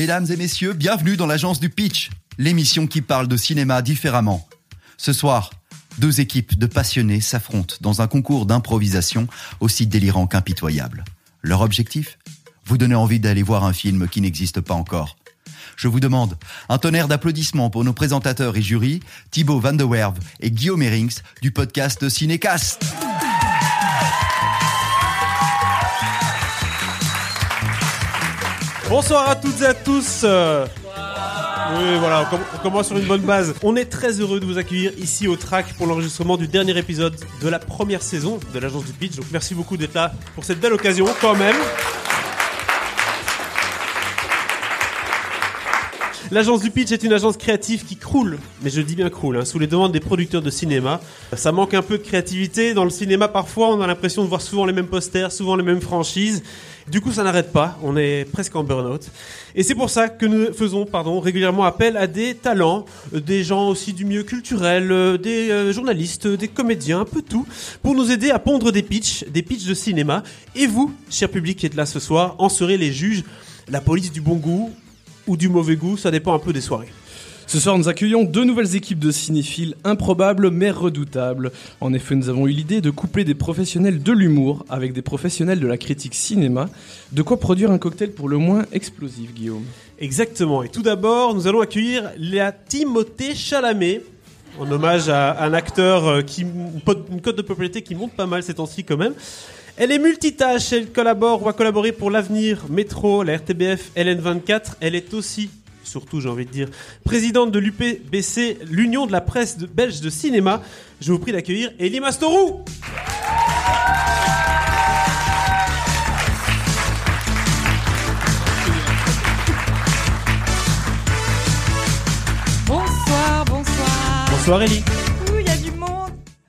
Mesdames et messieurs, bienvenue dans l'agence du Pitch, l'émission qui parle de cinéma différemment. Ce soir, deux équipes de passionnés s'affrontent dans un concours d'improvisation aussi délirant qu'impitoyable. Leur objectif Vous donner envie d'aller voir un film qui n'existe pas encore. Je vous demande un tonnerre d'applaudissements pour nos présentateurs et jurys, Thibaut Van de Werve et Guillaume Herings du podcast Cinécast. Bonsoir à toutes et à tous. Euh, Oui, voilà, on, com- on commence sur une bonne base. On est très heureux de vous accueillir ici au track pour l'enregistrement du dernier épisode de la première saison de l'agence du pitch. Donc merci beaucoup d'être là pour cette belle occasion quand même. L'agence du pitch est une agence créative qui croule, mais je dis bien croule, hein, sous les demandes des producteurs de cinéma. Ça manque un peu de créativité. Dans le cinéma, parfois, on a l'impression de voir souvent les mêmes posters, souvent les mêmes franchises. Du coup, ça n'arrête pas. On est presque en burn-out. Et c'est pour ça que nous faisons, pardon, régulièrement appel à des talents, euh, des gens aussi du milieu culturel, euh, des euh, journalistes, des comédiens, un peu tout, pour nous aider à pondre des pitchs, des pitchs de cinéma. Et vous, cher public qui êtes là ce soir, en serez les juges, la police du bon goût ou du mauvais goût, ça dépend un peu des soirées. Ce soir, nous accueillons deux nouvelles équipes de cinéphiles improbables mais redoutables. En effet, nous avons eu l'idée de coupler des professionnels de l'humour avec des professionnels de la critique cinéma. De quoi produire un cocktail pour le moins explosif, Guillaume. Exactement. Et tout d'abord, nous allons accueillir la Timothée Chalamet. En hommage à un acteur euh, qui une cote de popularité qui monte pas mal ces temps-ci quand même. Elle est multitâche, elle collabore ou va collaborer pour l'avenir, Métro, la RTBF, LN24. Elle est aussi, surtout j'ai envie de dire, présidente de l'UPBC, l'Union de la presse de- belge de cinéma. Je vous prie d'accueillir Elie Mastorou. Bonsoir, bonsoir. Bonsoir Elie.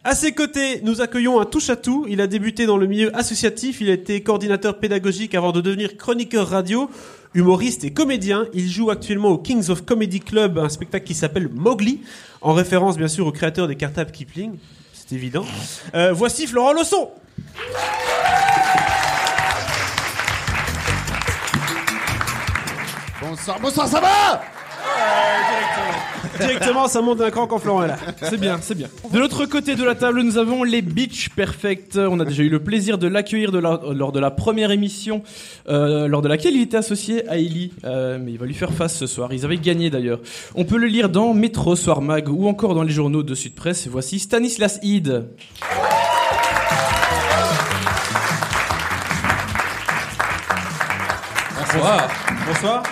À ses côtés, nous accueillons un touche-à-tout. Il a débuté dans le milieu associatif, il a été coordinateur pédagogique avant de devenir chroniqueur radio, humoriste et comédien. Il joue actuellement au Kings of Comedy Club, un spectacle qui s'appelle Mowgli, en référence bien sûr au créateur des cartables Kipling. C'est évident. Euh, voici Florent Losson. Bonsoir, bonsoir, ça va? Directement, ça monte d'un cran quand Florent est là. C'est bien, c'est bien. De l'autre côté de la table, nous avons les Beach Perfect. On a déjà eu le plaisir de l'accueillir de la- lors de la première émission, euh, lors de laquelle il était associé à Ellie. Euh, mais il va lui faire face ce soir. Ils avaient gagné d'ailleurs. On peut le lire dans Métro, Soir Mag ou encore dans les journaux de Sud Presse. Et voici Stanislas Ide. Bonsoir. Bonsoir.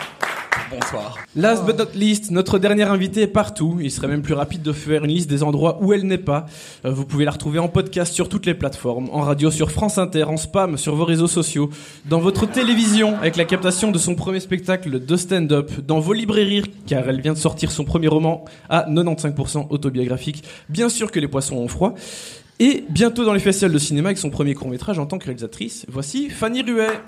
Bonsoir. Last but not least, notre dernière invitée est partout. Il serait même plus rapide de faire une liste des endroits où elle n'est pas. Euh, vous pouvez la retrouver en podcast sur toutes les plateformes, en radio sur France Inter, en spam sur vos réseaux sociaux, dans votre télévision avec la captation de son premier spectacle de stand-up, dans vos librairies car elle vient de sortir son premier roman à 95% autobiographique. Bien sûr que les poissons ont froid. Et bientôt dans les festivals de cinéma avec son premier court-métrage en tant que réalisatrice. Voici Fanny Ruet.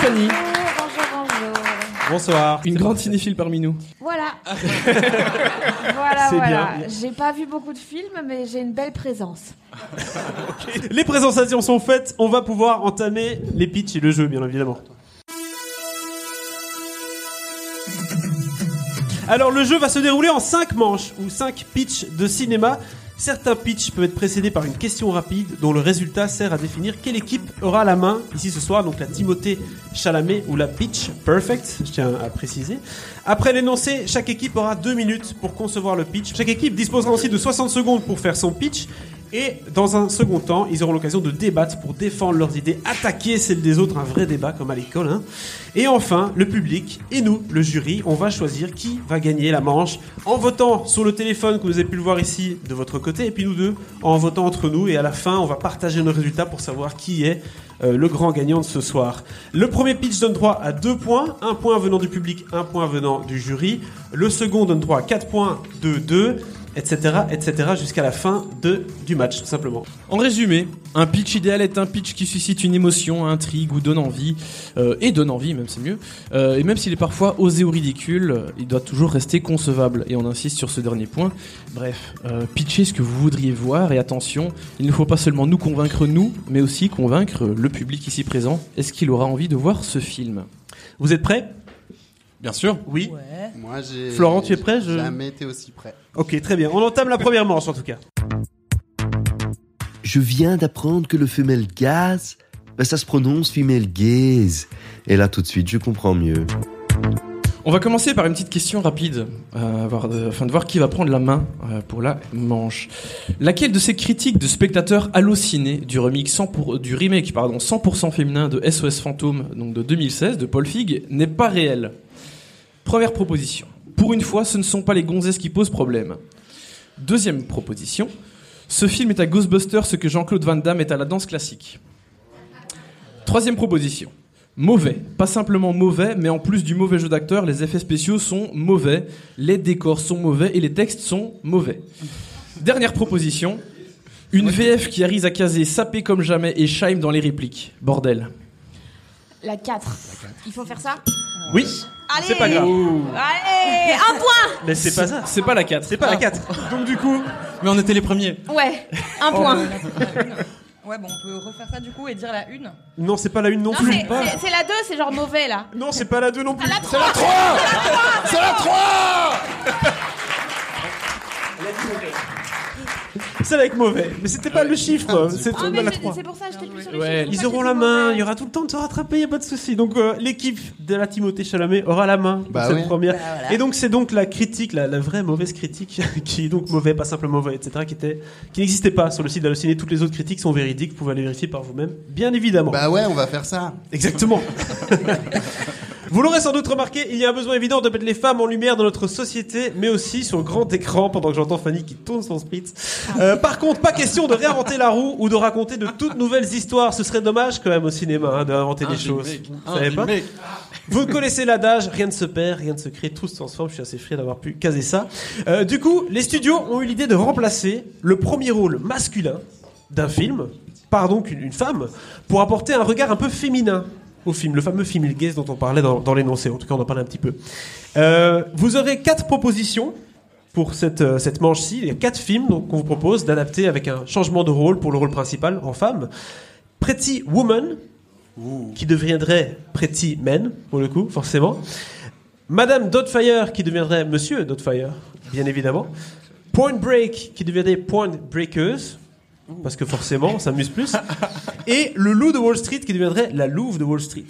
Fanny. Bonjour, bonjour, bonjour. Bonsoir. Une grande cinéphile parmi nous. Voilà. voilà, voilà. bien. J'ai pas vu beaucoup de films, mais j'ai une belle présence. Les présentations sont faites. On va pouvoir entamer les pitchs et le jeu, bien évidemment. Alors le jeu va se dérouler en 5 manches ou 5 pitchs de cinéma. Certains pitchs peuvent être précédés par une question rapide dont le résultat sert à définir quelle équipe aura la main ici ce soir, donc la Timothée Chalamet ou la Pitch Perfect, je tiens à préciser. Après l'énoncé, chaque équipe aura 2 minutes pour concevoir le pitch. Chaque équipe disposera aussi de 60 secondes pour faire son pitch et dans un second temps, ils auront l'occasion de débattre pour défendre leurs idées, attaquer celles des autres, un vrai débat comme à l'école. hein. Et enfin, le public et nous, le jury, on va choisir qui va gagner la manche en votant sur le téléphone que vous avez pu le voir ici de votre côté, et puis nous deux en votant entre nous. Et à la fin, on va partager nos résultats pour savoir qui est euh, le grand gagnant de ce soir. Le premier pitch donne droit à deux points, un point venant du public, un point venant du jury. Le second donne droit à 4 points, 2, 2. Etc., etc., jusqu'à la fin de, du match, tout simplement. En résumé, un pitch idéal est un pitch qui suscite une émotion, intrigue ou donne envie, euh, et donne envie même c'est mieux. Euh, et même s'il est parfois osé ou ridicule, il doit toujours rester concevable. Et on insiste sur ce dernier point. Bref, euh, pitchez ce que vous voudriez voir et attention, il ne faut pas seulement nous convaincre nous, mais aussi convaincre le public ici présent. Est-ce qu'il aura envie de voir ce film? Vous êtes prêts? Bien sûr. Oui Ouais. Moi, j'ai. Florent, tu es prêt? Je- Jamais été aussi prêt. Ok, très bien. On entame la première manche en tout cas. Je viens d'apprendre que le femelle gaz, ben ça se prononce femelle gaze. Et là, tout de suite, je comprends mieux. On va commencer par une petite question rapide, euh, voir de- afin de voir qui va prendre la main euh, pour la manche. Laquelle de ces critiques de spectateurs hallucinés du remake 100 pour- du remake pardon 100% féminin de SOS Fantôme donc de 2016 de Paul Fig n'est pas réelle? Première proposition. Pour une fois, ce ne sont pas les gonzesses qui posent problème. Deuxième proposition. Ce film est à Ghostbusters ce que Jean-Claude Van Damme est à la danse classique. Troisième proposition. Mauvais. Pas simplement mauvais, mais en plus du mauvais jeu d'acteur, les effets spéciaux sont mauvais, les décors sont mauvais et les textes sont mauvais. Dernière proposition. Une VF qui arrive à caser sapé comme jamais et Scheim dans les répliques. Bordel. La 4. Il faut faire ça? Oui, Allez c'est pas grave. Allez Un point Mais c'est pas ça. C'est pas la 4. C'est pas la 4. Donc du coup, Mais on était les premiers. Ouais, un point. Ouais, bon, on peut refaire ça du coup et dire la une. non, c'est pas la une non, Non, plus. c'est c'est- c'est la 2, c'est genre mauvais là. Non, c'est pas la 2 non plus. La 3 C'est la 3 C'est avec mauvais. Mais c'était pas le chiffre. C'est Ah, mais la j'ai- 3. c'est pour ça que j'étais plus sur les Ouais, chiffres, Ils auront ça la main, il y aura tout le temps de se rattraper, y a pas de souci. Donc euh, l'équipe de la Timothée Chalamet aura la main pour Bah cette ouais. première. Bah, voilà. Et donc c'est donc la critique, la, la vraie mauvaise critique, qui est donc mauvais, pas simplement mauvais, etc., qui était, qui n'existait pas sur le site d'Allociné. Toutes les autres critiques sont véridiques, vous pouvez aller vérifier par vous-même, bien évidemment. Bah ouais, on va faire ça. Exactement. Vous l'aurez sans doute remarqué, il y a un besoin évident de mettre les femmes en lumière dans notre société, mais aussi sur le grand écran, pendant que j'entends Fanny qui tourne son spritz. Euh, par contre, pas question de réinventer la roue ou de raconter de toutes nouvelles histoires. Ce serait dommage quand même au cinéma hein, d'inventer des choses. Vous savez pas Vous connaissez l'adage, rien ne se perd, rien ne se crée, tout se transforme. Je suis assez fier d'avoir pu caser ça. Euh, du coup, les studios ont eu l'idée de remplacer le premier rôle masculin d'un film par donc une, une femme pour apporter un regard un peu féminin au film, le fameux film gaze dont on parlait dans, dans l'énoncé. En tout cas, on en parlait un petit peu. Euh, vous aurez quatre propositions pour cette, euh, cette manche-ci. Il y a quatre films donc, qu'on vous propose d'adapter avec un changement de rôle pour le rôle principal en femme. Pretty Woman, qui deviendrait Pretty Men, pour le coup, forcément. Madame Doubtfire, qui deviendrait Monsieur Doubtfire, bien évidemment. Point Break, qui deviendrait Point Breakers, parce que forcément, on s'amuse plus. Et le loup de Wall Street, qui deviendrait la louve de Wall Street.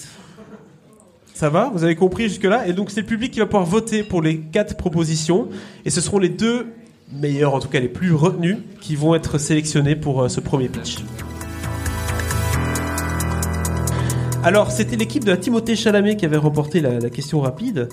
Ça va? Vous avez compris jusque-là? Et donc, c'est le public qui va pouvoir voter pour les quatre propositions. Et ce seront les deux meilleurs, en tout cas les plus retenus, qui vont être sélectionnés pour euh, ce premier pitch. Alors, c'était l'équipe de la Timothée Chalamet qui avait remporté la, la question rapide.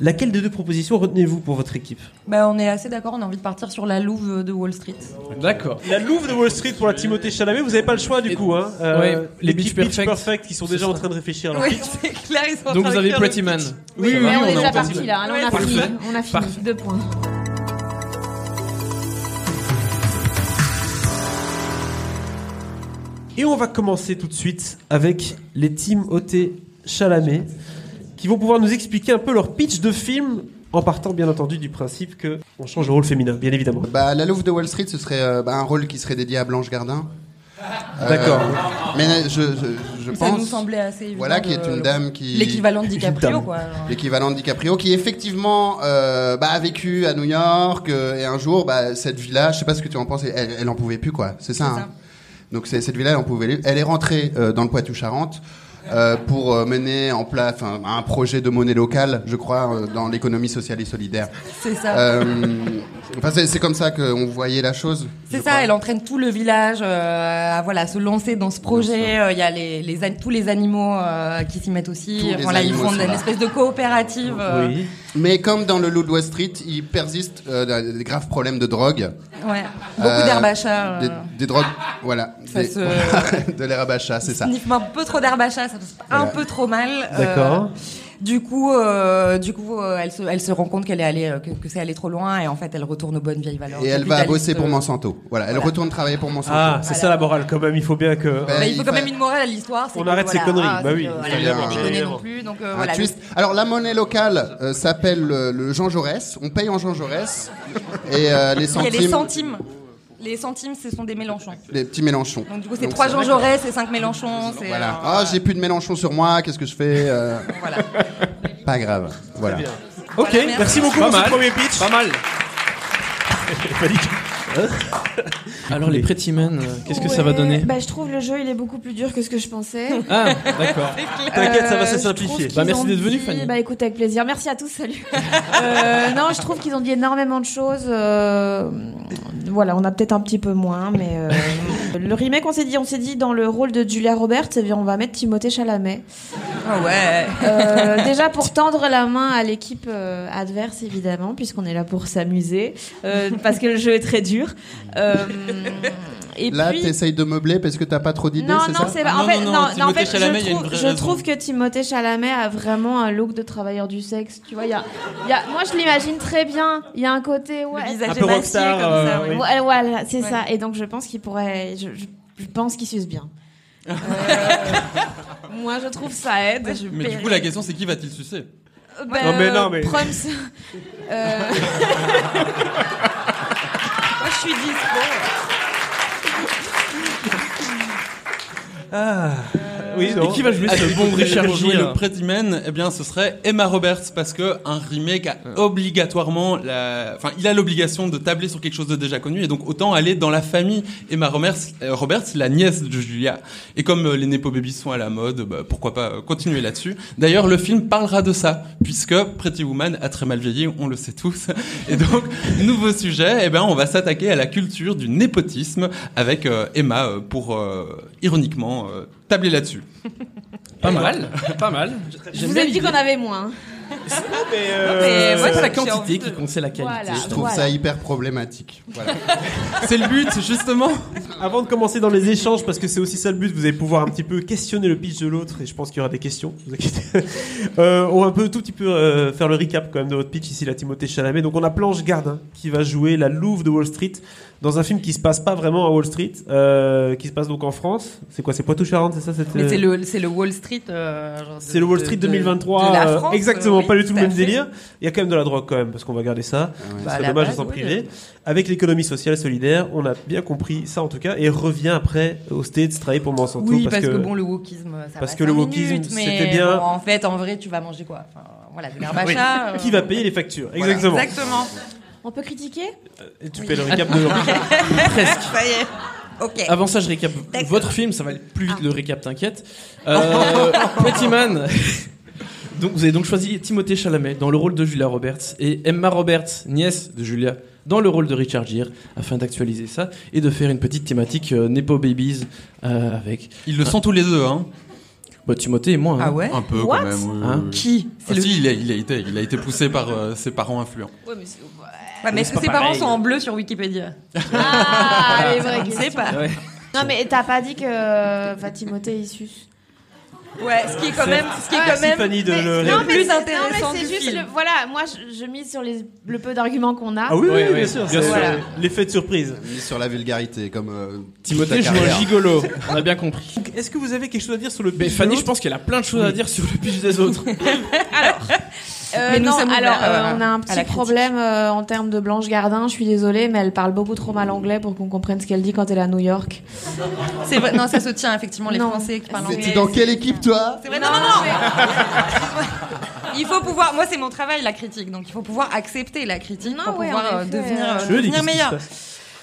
Laquelle des deux propositions retenez-vous pour votre équipe Bah, on est assez d'accord, on a envie de partir sur la louve de Wall Street. D'accord. La Louve de Wall Street pour la Timothée Chalamet, vous n'avez pas le choix du Et- coup. Hein. Ouais, les Beach Beach Perfect. Perfect qui sont déjà en train de réfléchir. à Oui, c'est clair, ils sont en Donc train vous avez Pretty Man. pitch. Oui, oui, Mais on est on est déjà en parti là, Ouais, on a fini. On a fini. Parfait. Deux points. Et on va commencer tout de suite avec les Timothée Chalamet qui vont pouvoir nous expliquer un peu leur pitch de film en partant bien entendu du principe que on change le rôle féminin, bien évidemment. Bah, la Louve de Wall Street, ce serait euh, bah, un rôle qui serait dédié à Blanche Gardin. Euh, D'accord. Mais je, je, je Ça pense. nous semblait assez évident. Voilà, qui est une dame qui. L'équivalent de DiCaprio, quoi. L'équivalent de DiCaprio, qui effectivement euh, bah, a vécu à New York euh, et un jour, bah, cette villa, je sais pas ce que tu en penses, elle, elle en pouvait plus quoi. C'est ça. C'est hein. ça. Donc c'est cette villa, elle en pouvait. Elle est rentrée euh, dans le Poitou-Charentes. Euh, pour euh, mener en place un projet de monnaie locale, je crois, euh, dans l'économie sociale et solidaire. C'est ça. Euh, enfin, c'est comme ça qu'on voyait la chose. C'est ça, crois. elle entraîne tout le village euh, à voilà, se lancer dans ce projet. Euh, Il y a les, tous les animaux euh, qui s'y mettent aussi. Tous les Voilà, ils font une espèce de coopérative. euh, Oui. Mais comme dans le Loup de Wall Street, il persiste euh, des graves problèmes de drogue. ouais. Beaucoup Euh, d'herbe à chat. Des, euh, des drogues, voilà. Ça Des- se- de l'herbe à chat, c'est ça. Un peu trop d'herbe à chat, ça se passe un Voilà. peu trop mal. Euh, D'accord. Du coup, euh, du coup, euh, elle se, elle se rend compte qu'elle est allée, euh, que, que c'est allé trop loin, et en fait, elle retourne aux bonnes vieilles valeurs. Et elle va bosser pour Monsanto. Voilà, elle retourne travailler pour Monsanto. Ah, c'est ça la morale quand même. Il faut bien que. Ben, Bah, il faut quand même une morale à l'histoire. On que, arrête ces conneries. ah, Bah oui, non plus. Donc euh, un voilà. twist. Alors la monnaie locale euh, s'appelle le, le Jean Jaurès. On paye en Jean Jaurès et euh, les Il y a centimes, les centimes. Ce sont des Mélenchons. les petits Mélenchons. Donc du coup, c'est trois c'est Jean Jaurès et cinq Mélenchons. c'est, Voilà. euh, Ah, j'ai plus de Mélenchon sur moi. Qu'est-ce que je fais euh, voilà. Pas grave. Voilà. Ok, Voilà, merci. merci. beaucoup Pas pour ce premier pitch. Pas mal. Malik. Alors les Pretty Men, euh, qu'est-ce que ça va donner bah, Je trouve le jeu il est beaucoup plus dur que ce que je pensais. Ah, d'accord. T'inquiète, ça va se Euh, simplifier. Bah, merci d'être venu, dit- Fanny. Bah écoute, avec plaisir. Merci à tous, salut. Euh, non, je trouve qu'ils ont dit énormément de choses. euh, voilà, on a peut-être un petit peu moins, mais euh, le remake, on s'est dit, on s'est dit dans le rôle de Julia Roberts, eh bien, on va mettre Timothée Chalamet. Ah ouais. Euh, déjà pour tendre la main à l'équipe euh, adverse, évidemment, puisqu'on est là pour s'amuser, euh, parce que le jeu est très dur. Euh, et Là, puis. t'essayes de meubler parce que t'as pas trop d'idées, Non, c'est non, ça c'est pas. Ah En non, fait, non, non, non, non, en Timothée fait, Chalamet, je trouve, je trouve que Timothée Chalamet a vraiment un look de travailleur du sexe. Tu vois, il y a, y a, moi, je l'imagine très bien. Il y a un côté, ouais. Le visage Un peu rockstar, comme euh, ça. ouais. oui. Ouais, voilà, c'est Ouais. ça. Et donc, je pense qu'il pourrait. Je, je, je pense qu'il suce bien. Euh, moi, je trouve ça aide. Ouais, je Mais du coup, la question, c'est qui va-t-il sucer? Ben, Non, mais non, mais- Prums, euh, Moi, je suis dispo. Oui. Et qui va jouer Ah, ce si bon vous Richard voulez jouer Gere le Pretty Man, eh bien, ce serait Emma Roberts parce que un remake a obligatoirement la, enfin, il a l'obligation de tabler sur quelque chose de déjà connu et donc autant aller dans la famille Emma Roberts, euh, Roberts, la nièce de Julia. Et comme euh, les Nepo Babies sont à la mode, bah, pourquoi pas euh, continuer là-dessus. D'ailleurs, le film parlera de ça puisque Pretty Woman a très mal vieilli, on le sait tous. Et donc, nouveau sujet, eh ben, on va s'attaquer à la culture du népotisme avec euh, Emma euh, pour euh, ironiquement euh, tabler là-dessus. Pas mal, pas mal. je vous ai dit qu'on avait moins. Mais, mais moi, C'est ça la quantité qui compte, c'est la qualité. Voilà. Je trouve Voilà. ça hyper problématique. Voilà. C'est le but, justement. Avant de commencer dans les échanges, parce que c'est aussi ça le but, vous allez pouvoir un petit peu questionner le pitch de l'autre, et je pense qu'il y aura des questions. Vous inquiétez. Euh, on va un peu tout petit peu euh, faire le recap quand même de votre pitch ici, la Timothée Chalamet. Donc on a Planche Gardin qui va jouer la Louve de Wall Street dans un film qui se passe pas vraiment à Wall Street, euh, qui se passe donc en France. C'est quoi C'est Poitou-Charentes, c'est ça Mais euh, c'est le, c'est le Wall Street. euh, C'est le Wall Street de- 2023. de la euh, France, exactement, euh, pas du oui, tout le même fait. délire. Il y a quand même de la drogue quand même, parce qu'on va garder ça. Ce Bah, à serait la dommage de s'en oui, priver. euh. Avec l'économie sociale solidaire, on a bien compris ça en tout cas, et revient après au States travailler pour Monsanto. Oui, parce, que, bon, le wokisme, ça parce va que le wokisme, c'était bien. bon, en fait, en vrai, tu vas manger quoi? Enfin, Voilà, de l'herbe à Oui. chat, euh, Qui va payer les factures? Voilà, Exactement. Exactement. On peut critiquer? Et tu fais le récap de Presque. Ça y est. Ok. Avant ça, je récap votre film, ça va aller plus vite le récap, t'inquiète. Euh, Pretty Man. Donc, vous avez donc choisi Timothée Chalamet dans le rôle de Julia Roberts et Emma Roberts, nièce de Julia, dans le rôle de Richard Gere, afin d'actualiser ça et de faire une petite thématique euh, Nepo Babies euh, avec Ils le sont tous les deux, hein. bah, Timothée et moi. hein. Ah ouais Un peu What quand même. oui, Hein oui, oui. Qui Ah C'est le- si, il a, il a été, il a été poussé par euh, ses parents influents. Ouais, mais est-ce c'est que pas ses parents sont en bleu sur Wikipédia Ah, les vraies sait questions. pas. Ouais. Non, mais t'as pas dit que euh, enfin, Timothée il suce. Ouais, ce qui est quand même, ce qui est quand même Fanny de le le non, mais plus intéressant mais c'est juste film. le- voilà, moi je, je mise sur les, le peu d'arguments qu'on a. Ah oui, oui, Ouais, bien sûr. bien sûr. euh, l'effet de surprise. Mis sur la vulgarité, comme euh, Timothée joue un gigolo, on a bien compris. Est-ce que vous avez quelque chose à dire sur le pitch Mais Fanny, je pense qu'elle a plein de choses à dire sur le pitch des autres. Euh, Mais nous non, alors euh, euh, on a un petit problème euh, en termes de Blanche Gardin. Je suis désolée, mais elle parle beaucoup trop mal anglais pour qu'on comprenne ce qu'elle dit quand elle est à New York. C'est vrai, non, ça se tient effectivement les Non. Français qui parlent anglais. t'es dans quelle équipe, toi C'est vrai, non, non, non. Il faut pouvoir. Moi, c'est mon travail, la critique. Donc, il faut pouvoir accepter la critique Non, pour ouais, pouvoir euh, devenir, euh, devenir meilleur.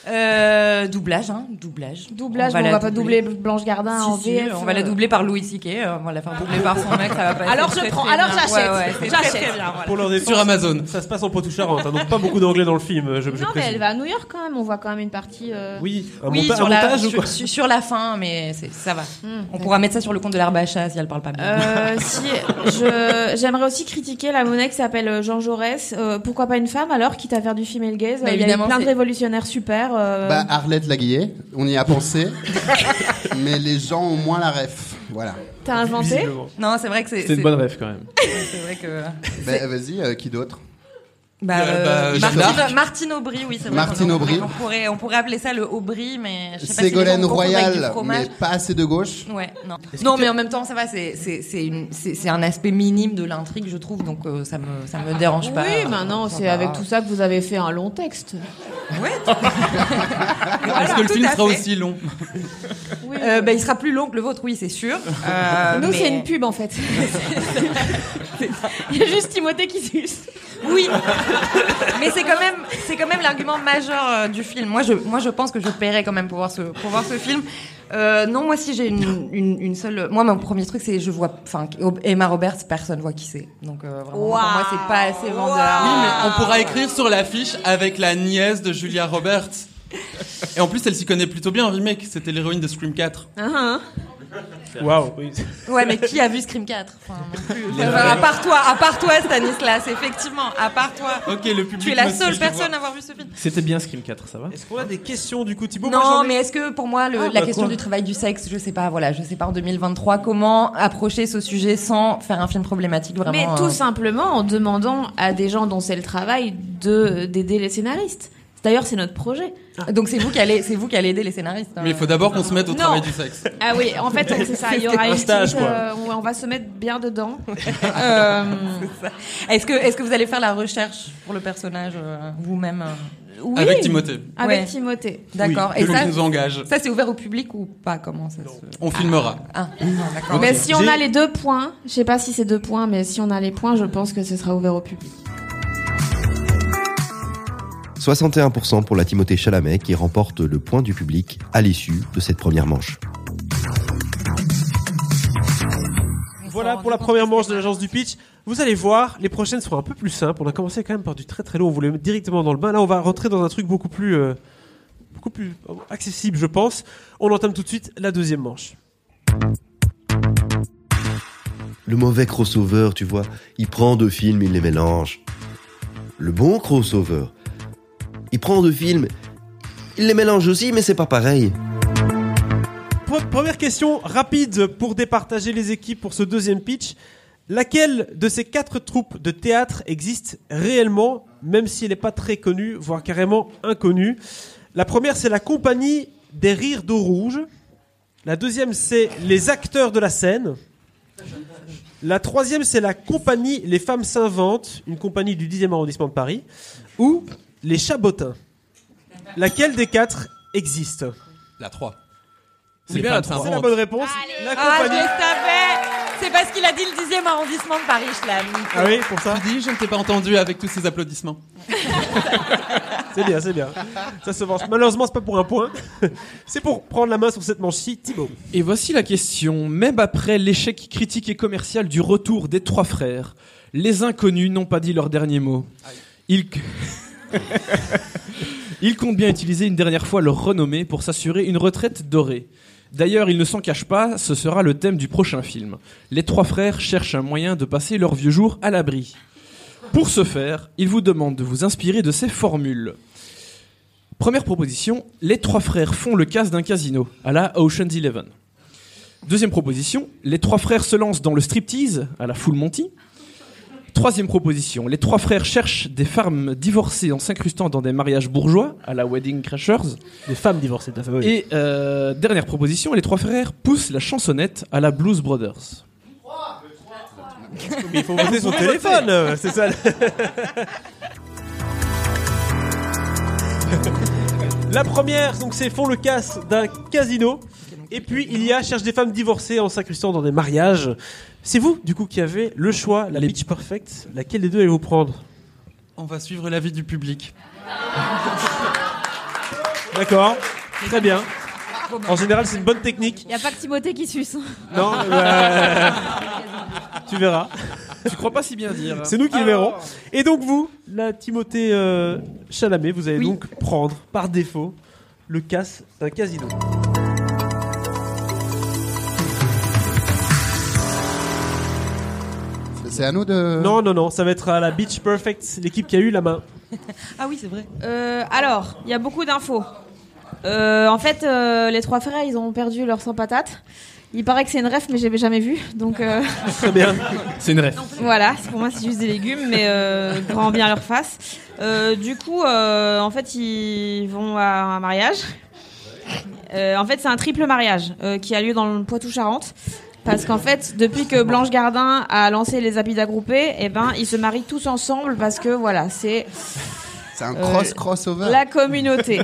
Euh, doublage, hein, doublage. Doublage, va on va pas doubler Blanche Gardin en Si, si, VF. on va la euh. doubler par Louis C.K. euh, on va la faire doubler par son mec, ça va pas. Alors c'est je très, prends, très alors j'achète. Ouais, ouais, J'achète. très bien, voilà. Pour leur défense, Sur Amazon. Ça se passe en Poitou-Charentes, hein, donc pas beaucoup d'anglais dans le film. Je, je Non, mais elle va à New York quand même. On voit quand même une partie. euh, Oui, un, Oui, monta- sur un la, montage ou sur, quoi sur- sur la fin, mais ça va. hmm, On pourra mettre ça sur le compte de chat si elle parle pas bien. Euh, si je j'aimerais aussi critiquer la monnaie qui s'appelle Jean Jaurès. Pourquoi pas une femme alors, quitte à faire du female gaze Il y a plein de révolutionnaires super. Euh, Bah, Arlette Laguillet, on y a pensé, mais les gens ont moins la ref. Voilà. T'as inventé? Non, c'est vrai que c'est. C'est une bonne rêve quand même. C'est vrai que. Bah, Vas-y, euh, qui d'autre? Bah, Euh, bah, Martine. Martine Aubry, oui, c'est vrai. Martine Aubry. On pourrait, on pourrait appeler ça le Aubry, mais je sais pas si Ségolène du Royal, mais pas assez de gauche. Ouais, non. Non, mais en même temps, ça va, c'est, un aspect minime de l'intrigue, je trouve, donc euh, ça, me, ça me dérange pas. Oui, maintenant, c'est avec tout ça que vous avez fait un long texte. Ouais. Est-ce que le film sera fait. aussi long Euh, bah, il sera plus long que le vôtre, oui, c'est sûr. Euh, Nous, mais- c'est une pub en fait. Il y a juste Timothée qui suce. Oui, mais c'est quand même, c'est quand même l'argument majeur euh, du film. Moi, je, moi, je pense que je paierais quand même pour voir ce, pour voir ce film. Euh, non, moi, si j'ai une, une, une seule, moi, mon premier truc, c'est je vois, enfin, Emma Roberts, personne voit qui c'est. Donc, euh, vraiment, pour moi, c'est pas assez vendeur. Oui, mais on pourra écrire sur l'affiche avec la nièce de Julia Roberts. Et en plus, elle s'y connaît plutôt bien en remake. C'était l'héroïne de Scream 4. Ah, Waouh. oui. Ouais, mais qui a vu Scream 4 enfin, non plus. Enfin, À part toi, à part toi, Stanislas, effectivement, à part toi. Ok, le public. Tu es la seule personne à avoir vu ce film. C'était bien Scream 4, ça va? Est-ce qu'on a des questions du coup, Thibaut? Non, ai- mais est-ce que pour moi le- Ah, la bah, question quoi du travail du sexe, je sais pas, voilà, je sais pas en 2023 comment approcher ce sujet sans faire un film problématique vraiment. Mais euh, tout simplement en demandant à des gens dont c'est le travail de d'aider les scénaristes. D'ailleurs, c'est notre projet. Donc c'est vous qui allez, c'est vous qui allez aider les scénaristes. hein. Mais il faut d'abord qu'on se mette au Non. travail du sexe. Ah oui, en fait, c'est ça. Il y aura Un une stage, petite, quoi. euh, où on va se mettre bien dedans. Euh, Est-ce que, est-ce que vous allez faire la recherche pour le personnage euh, vous-même euh oui, Avec Timothée. Avec Ouais. Timothée. D'accord. Oui, Et ça, nous engage. ça c'est ouvert au public ou pas? Comment ça se On filmera. Ah, non, d'accord. Mais si on a les deux points, je sais pas si c'est deux points, mais si on a les points, je pense que ce sera ouvert au public. 61% pour la Timothée Chalamet qui remporte le point du public à l'issue de cette première manche. Voilà pour la première manche de l'agence du pitch. Vous allez voir, les prochaines seront un peu plus simples. On a commencé quand même par du très très long. On voulait mettre directement dans le bain. Là, on va rentrer dans un truc beaucoup plus, euh, beaucoup plus accessible, je pense. On entame tout de suite la deuxième manche. Le mauvais crossover, tu vois, il prend deux films, il les mélange. Le bon crossover, il prend deux films, il les mélange aussi, mais c'est pas pareil. Pre- Première question rapide pour départager les équipes pour ce deuxième pitch. Laquelle de ces quatre troupes de théâtre existe réellement, même si elle n'est pas très connue, voire carrément inconnue? La première, c'est la compagnie des rires d'eau rouge. La deuxième, c'est les acteurs de la scène. La troisième, c'est la compagnie Les Femmes s'inventent, une compagnie du 10e arrondissement de Paris. Les Chabotins. Laquelle des quatre existe La 3. C'est bien la C'est la bonne réponse. La Ah, je compagnie. le savais. C'est parce qu'il a dit le 10e arrondissement de Paris, je l'ai. Ah oui, pour ça dis, je ne t'ai pas entendu avec tous ces applaudissements. C'est bien, c'est bien. Ça se venge. Malheureusement, c'est pas pour un point. C'est pour prendre la main sur cette manche-ci, Thibaut. Et voici la question. Même après l'échec critique et commercial du retour des trois frères, les inconnus n'ont pas dit leur dernier mot. Ils... Ils comptent bien utiliser une dernière fois leur renommée pour s'assurer une retraite dorée. D'ailleurs, ils ne s'en cachent pas, ce sera le thème du prochain film. Les trois frères cherchent un moyen de passer leurs vieux jours à l'abri. Pour ce faire, ils vous demandent de vous inspirer de ces formules. Première proposition, les trois frères font le casse d'un casino, à la Ocean's Eleven. Deuxième proposition, les trois frères se lancent dans le striptease, à la Full Monty. Troisième proposition, les trois frères cherchent des femmes divorcées en s'incrustant dans des mariages bourgeois, à la Wedding Crashers. Les femmes divorcées. Et euh, dernière proposition, les trois frères poussent la chansonnette à la Blues Brothers. Mais il faut voter son téléphone, euh, c'est ça. La première, donc c'est font le casse d'un casino. Et puis il y a cherche des femmes divorcées en s'incrustant dans des mariages. C'est vous, du coup, qui avez le choix, la pitch perfect. Laquelle des deux allez-vous prendre? On va suivre l'avis du public. D'accord, très bien. En général, c'est une bonne technique. Il n'y a pas que Timothée qui suce. Non, euh, tu verras. Tu crois pas si bien dire C'est nous qui le verrons. Et donc vous, la Timothée euh, Chalamet, vous allez Oui. donc prendre par défaut le casse d'un casino. C'est à nous de. Non, non, non, ça va être à la Beach Perfect, l'équipe qui a eu la main. Ah oui, c'est vrai. Euh, alors, il y a beaucoup d'infos. Euh, en fait, euh, les trois frères, ils ont perdu leur sans patate. Il paraît que c'est une ref, mais j'avais jamais vu. Donc euh, Très bien. C'est une ref. voilà, pour moi c'est juste des légumes, mais euh, grand bien leur face. Euh, du coup, euh, en fait, ils vont à un mariage. Euh, en fait, c'est un triple mariage euh, qui a lieu dans le Poitou-Charentes. Parce qu'en fait, depuis que Blanche Gardin a lancé les Habitats groupés, eh ben, ils se marient tous ensemble parce que voilà, c'est C'est un Euh, cross crossover. la communauté.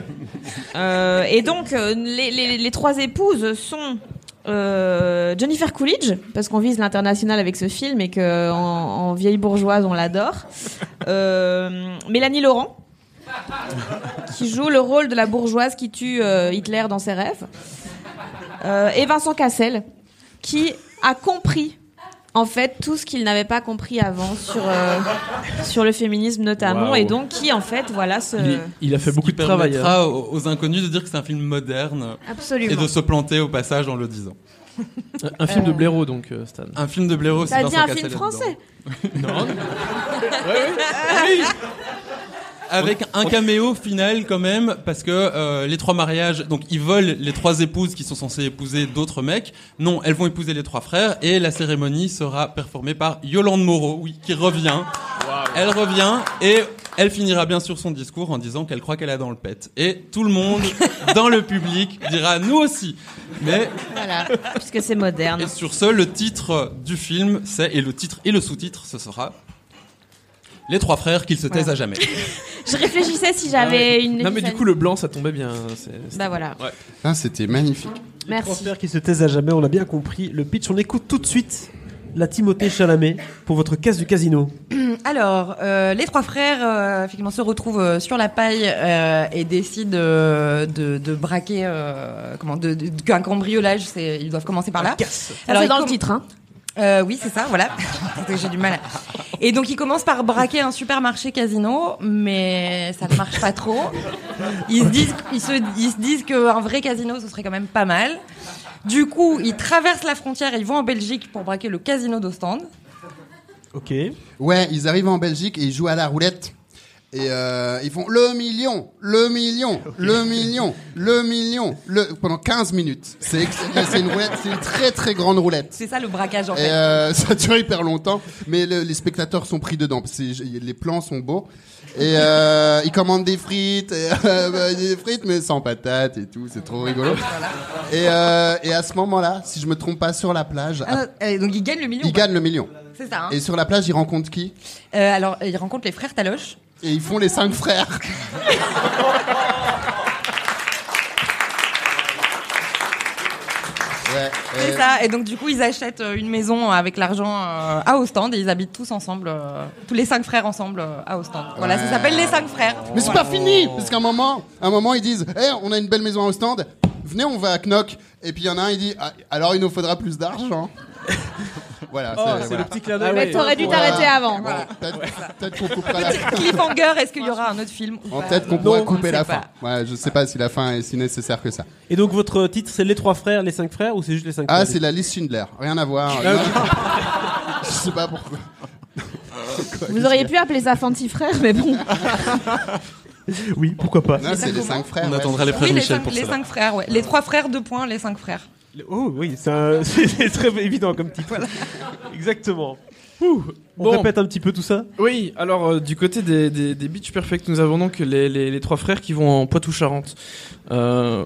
Euh, et donc, euh, les, les- les trois épouses sont euh, Jennifer Coolidge, parce qu'on vise l'international avec ce film et que en, en vieille bourgeoise, on l'adore. Euh, Mélanie Laurent, qui joue le rôle de la bourgeoise qui tue euh, Hitler dans ses rêves. Euh, et Vincent Cassel, qui a compris en fait tout ce qu'il n'avait pas compris avant sur euh, sur le féminisme notamment et donc qui en fait voilà se Il, il a fait Ce beaucoup de travail. hein. permettra aux, aux inconnus de dire que c'est un film moderne et de se planter au passage en le disant. Un film de blaireau, donc, euh, Stan. Un film de blaireau, c'est T'as dit un film français Non. Avec un caméo final quand même, parce que euh, les trois mariages, donc ils volent les trois épouses qui sont censées épouser d'autres mecs. Non, elles vont épouser les trois frères et la cérémonie sera performée par Yolande Moreau, oui, qui revient. Elle revient et elle finira bien sûr son discours en disant qu'elle croit qu'elle a dans le pet. Et tout le monde dans le public dira nous aussi. Mais voilà puisque c'est moderne et sur ce, le titre du film, c'est et le titre et le sous-titre, ce sera les trois frères qu'ils se taisent à jamais. je réfléchissais si j'avais une Non, mais du coup, le blanc, ça tombait bien. c'est- c'est- bah voilà Ah, C'était magnifique. Trois merci frères qui se taisent à jamais, on a bien compris le pitch. On écoute tout de suite la Timothée Chalamet pour votre caisse du casino. Alors, euh, les trois frères, euh, effectivement, se retrouvent euh, sur la paille euh, et décident euh, de, de braquer, euh, comment, de, de- qu'un cambriolage. C'est, ils doivent commencer par là. Casse. ça c'est ils dans le com- titre hein. Euh, oui, c'est ça, voilà. J'ai du mal. à- Et donc, ils commencent par braquer un supermarché casino, mais ça ne marche pas trop. Ils se disent, ils se, ils se disent qu'un vrai casino, ce serait quand même pas mal. Du coup, ils traversent la frontière et ils vont en Belgique pour braquer le casino d'Ostende. Ok. Ouais, ils arrivent en Belgique et ils jouent à la roulette. Et euh, ils font le million, le million, le million, le million, le pendant 15 minutes. C'est une roulette, c'est une très très grande roulette. C'est ça le braquage, en Et fait. euh, ça dure hyper longtemps, mais le- les spectateurs sont pris dedans. parce que c'est- les plans sont beaux. Et euh, ils commandent des frites, et, euh, bah, des frites mais sans patates et tout. C'est trop rigolo. Et, euh, et à ce moment-là, si je me trompe pas, sur la plage, Ah, euh, donc, ils gagnent le million. ils gagnent le million. C'est ça, hein. Et sur la plage, ils rencontrent qui? Euh, alors, ils rencontrent les frères Taloche. Et ils font les cinq frères. Ouais, C'est et- ça. Et donc, du coup, ils achètent euh, une maison avec l'argent euh, à Ostende et ils habitent tous ensemble, euh, tous les cinq frères ensemble euh, à Ostende. Voilà, ça s'appelle les cinq frères. Mais c'est pas fini Parce qu'à un moment, à un moment ils disent Eh, on a une belle maison à Ostende, venez, on va à Knock. Et puis il y en a un, il dit Ah, Alors il nous faudra plus d'argent. Voilà, Oh, c'est voilà. le petit clin d'œil. Ah mais t'aurais dû Voilà. t'arrêter avant Bon, peut-être peut-être qu'on coupera la fin. Cliffhanger, est-ce qu'il y aura un autre film Peut-être qu'on pourra couper la fin. Ouais, je sais pas si la fin est si nécessaire que ça. Et donc votre titre c'est les trois frères, les cinq frères ou c'est juste les cinq Ah, frères? c'est la liste Schindler. Rien à voir. je sais pas pourquoi. vous auriez pu appeler ça Fancy Frère mais bon Oui, pourquoi pas. Non, c'est les cinq frères. On ouais. attendra les frères Oui, les Michel cinq, pour les cinq frères, ouais. Les trois frères, deux points, les cinq frères. Oh oui, c'est très évident comme titre. Exactement. Ouh, on Bon. répète un petit peu tout ça Oui, alors euh, du côté des, des, des Beach Perfect, nous avons donc les, les, les trois frères qui vont en Poitou-Charentes euh,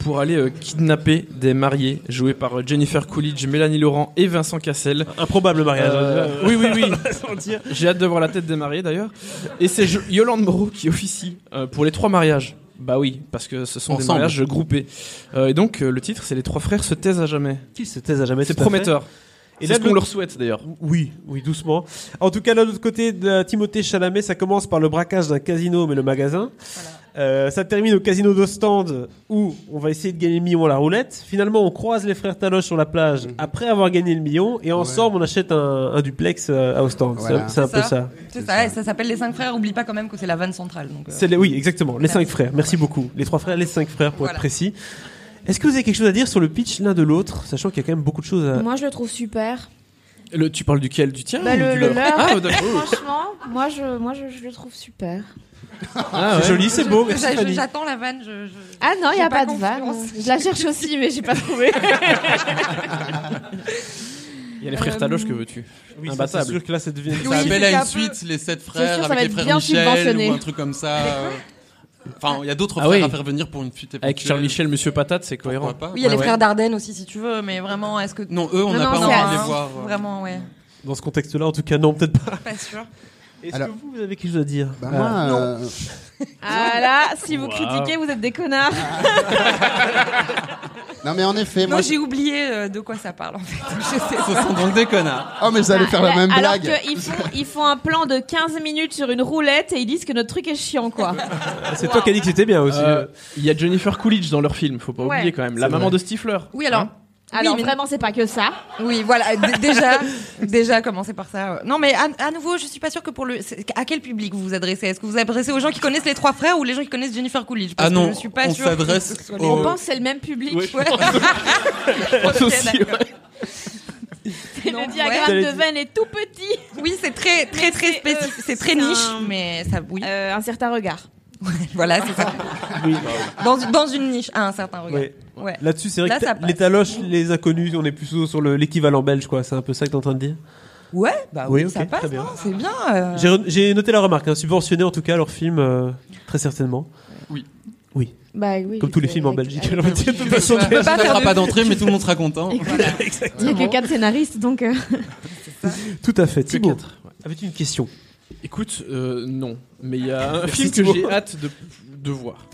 pour aller euh, kidnapper des mariés, joués par Jennifer Coolidge, Mélanie Laurent et Vincent Cassel. Improbable mariage. Oui, oui, oui. J'ai hâte de voir la tête des mariés d'ailleurs. Et c'est Yolande Moreau qui officie euh, pour les trois mariages. Bah oui, parce que ce sont des mariages groupés. Euh, et donc euh, le titre c'est Les trois frères se taisent à jamais. Qui se taise à jamais C'est prometteur. Et là, c'est ce qu'on le- leur souhaite d'ailleurs. Oui, oui, doucement. En tout cas, là, de l'autre côté de Timothée Chalamet, ça commence par le braquage d'un casino, mais le magasin. Euh, ça termine au casino d'Ostende, où on va essayer de gagner le million à la roulette. Finalement, on croise les frères Taloche sur la plage après avoir gagné le million, et ensemble, on achète un, un duplex euh, à Ostende. C'est- Voilà. C'est un peu ça. ça. C'est ça, ça s'appelle les cinq frères. Oublie pas quand même que c'est la vanne centrale. Donc, euh, C'est les- oui, exactement. Les Merci. cinq frères. Merci beaucoup. Les trois frères, les cinq frères, pour Voilà. être précis. Est-ce que vous avez quelque chose à dire sur le pitch l'un de l'autre, sachant qu'il y a quand même beaucoup de choses à... moi je le trouve super Le, tu parles duquel Du tien Bah, ou le, du le leur leur. Ah. Franchement, moi, je, moi je, je le trouve super. Ah. C'est joli, c'est beau. merci, J'a- Fanny. J'attends la vanne. Je, je- Ah non, il n'y a pas pas, de vanne. confiance. Je la cherche aussi, mais j'ai pas trouvé. Il y a les frères Taloche, que veux-tu Oui, ça, Imbattable. c'est sûr que là, ça devient. Oui, ça appelle c'est à un une peu- suite, les sept sûr, frères ça va avec les être frères bien Michel subventionné. ou un truc comme ça. euh. Enfin, il y a d'autres Ah frères oui. à faire venir pour une suite Avec éventuelle. Charles Michel, Monsieur Patate, c'est cohérent. Pas Oui, il y a les Ouais, frères Dardenne aussi, si tu veux, mais vraiment, est-ce que. Non, eux, on Non, n'a non, pas envie de les voir. euh. Vraiment, ouais. Dans ce contexte-là, en tout cas, non, peut-être pas. Pas sûr. Est-ce que vous, vous avez quelque chose à dire Bah, Ah. moi, euh, ah là, si vous Wow. critiquez, vous êtes des connards. non mais en effet, Non, moi. j'ai oublié euh, de quoi ça parle en fait. Je sais Ce sont donc des connards. Oh mais vous allez faire la même Alors blague. qu'ils font, ils font un plan de 15 minutes sur une roulette et ils disent que notre truc est chiant, quoi. C'est toi qui as dit que c'était bien aussi. Euh, Il y a Jennifer Coolidge dans leur film, faut pas Ouais. oublier quand même. La C'est maman vrai. de Stifler. Oui, alors. Alors Oui, mais- vraiment, c'est pas que ça. Oui, voilà. déjà, déjà, commencer par ça. euh. Non, mais à, à nouveau, je suis pas sûre que pour le. À quel public vous vous adressez? Est-ce que vous vous adressez aux gens qui connaissent les trois frères ou les gens qui connaissent Jennifer Coolidge? Parce Ah non, que je suis pas on s'adresse aux- On pense que c'est le même public. Oui. Ouais. pense aussi, le diagramme ouais. de veine est tout petit. Oui, c'est très, très, très c'est, spécifique. euh, c'est très niche, un- mais ça, oui. Euh, un certain regard. Voilà, c'est ça. Oui. Dans, dans une niche, à un certain regard. Ouais. Ouais. Là-dessus, c'est vrai Là, que les taloches, les inconnus, on est plutôt sur le- l'équivalent belge, quoi. C'est un peu ça que t'es en train de dire? Ouais, bah Oui, oui, ça passe. hein, c'est bien. euh. J'ai noté la remarque, hein, subventionné en tout cas leur film, euh, très certainement. Bah oui. Comme tous les films en Belgique. Ça faire fera pas d'entrée, mais tout le monde sera content. Il y a que quatre scénaristes, donc. euh, Tout à fait. Thibaut, avais-tu une question? Écoute, euh, non. Mais il y a un Merci, film que j'ai hâte de, de voir.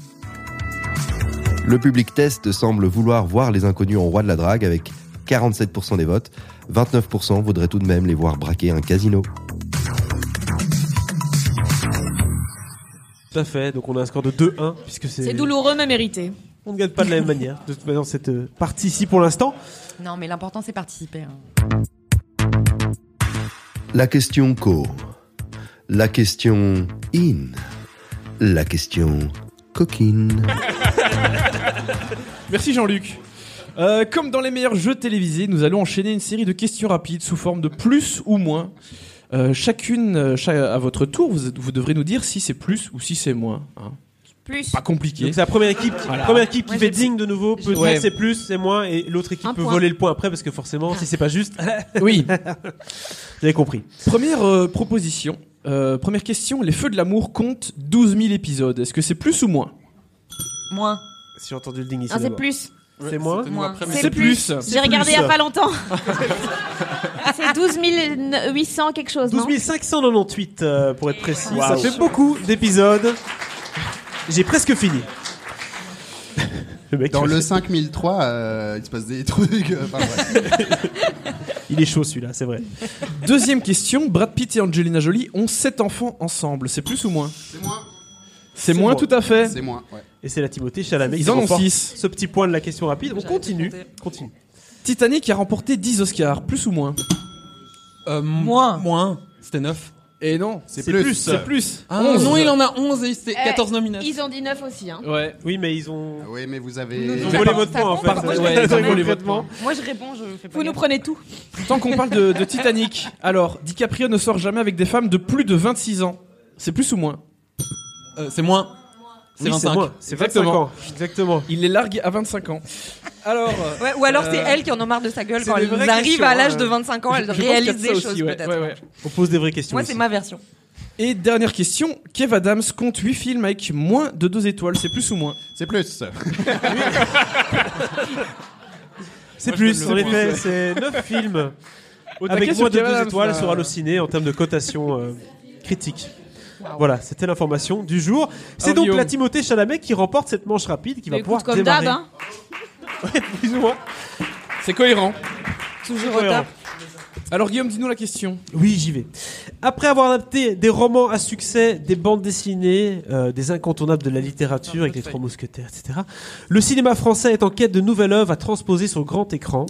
Le public test semble vouloir voir les inconnus en roi de la drague avec 47% des votes. 29% voudraient tout de même les voir braquer un casino. Tout à fait. Donc on a un score de 2-1 puisque c'est. C'est douloureux mais mérité. On ne gagne pas de la même manière. De toute manière, cette euh, partie-ci pour l'instant. Non, mais l'important, c'est participer. hein. La question co. La question in. La question coquine. Merci Jean-Luc. Euh, comme dans les meilleurs jeux télévisés, nous allons enchaîner une série de questions rapides sous forme de plus ou moins. Euh, chacune, euh, cha- à votre tour, vous, vous devrez nous dire si c'est plus ou si c'est moins. hein. Plus. Pas compliqué. Donc c'est la première équipe, qui- Voilà. première équipe qui Moi, fait j'ai- digne de nouveau. Peut Ouais. dire c'est plus, c'est moins, et l'autre équipe Un peut point. voler le point après parce que forcément, si c'est pas juste, Oui. vous avez compris. Première euh, proposition. Euh, première question. Les Feux de l'amour comptent 12 000 épisodes. Est-ce que c'est plus ou moins Moins. Si j'ai entendu le ding ici. Non, c'est d'abord. plus. C'est moins C'est C'est plus. J'ai regardé il y a pas longtemps. c'est 12 800 quelque chose, 12 non 598 euh, pour être précis. Waouh. Ça fait beaucoup d'épisodes. J'ai presque fini. Le mec, Dans le 5003, euh, il se passe des trucs. euh, enfin, il est chaud celui-là, c'est vrai. Deuxième question. Brad Pitt et Angelina Jolie ont 7 enfants ensemble. C'est plus ou moins C'est moins. C'est moins, moins. tout à fait. C'est moins. Ouais. Et c'est la Timothée Chalamet Ils qui en ont remporte 6. ce petit point de la question rapide. On J'arrête de continue. compter. Continue. Titanic a remporté 10 Oscars. Plus ou moins Euh, Moins. Moins. C'était 9. Et non. C'est plus. plus. C'est plus. Ah, 11. non, il en a 11 et c'était Eh, 14 nominations. Ils ont dit 9 aussi, hein. Ouais. Oui, mais ils ont. Ah Oui, mais vous avez. Ils ont volé votre point en fait. contre, Ouais, ils ont volé votre point. Moi, je réponds, je fais pas. Vous nous prenez tout. Tant qu'on parle de, de Titanic, alors DiCaprio ne sort jamais avec des femmes de plus de 26 ans. C'est plus ou moins Euh, c'est moins. C'est Oui, 25. moins. C'est 25 Exactement. ans. Exactement. Il les largue à 25 ans. Alors, euh, Ouais, ou alors c'est Euh, elle qui en a marre de sa gueule c'est quand des elle arrive questions, à l'âge hein. de 25 ans, elle je pense qu'il y réalise a de ça des aussi, choses ouais, peut-être. ouais, ouais. On pose des vraies questions. Moi, aussi. c'est ma version. Et dernière question, Kev Adams compte 8 films avec moins de 2 étoiles, c'est plus ou moins? C'est plus. C'est Moi, je plus, donne en le effet, c'est 9 films Au taquet avec sur moins de Kev 2 Adams, étoiles là. sur Allociné en termes de cotation euh, critique. Voilà, c'était l'information du jour. C'est donc la Timothée Chalamet qui remporte cette manche rapide qui va pouvoir comme démarrer. d'hab, hein. Plus ou moins. C'est cohérent. Toujours au Cohérent. top. Alors Guillaume, dis-nous la question. Oui, j'y vais. Après avoir adapté des romans à succès, des bandes dessinées, euh, des incontournables de la littérature avec les Trois Mousquetaires, etc., le cinéma français est en quête de nouvelles œuvres à transposer sur grand écran.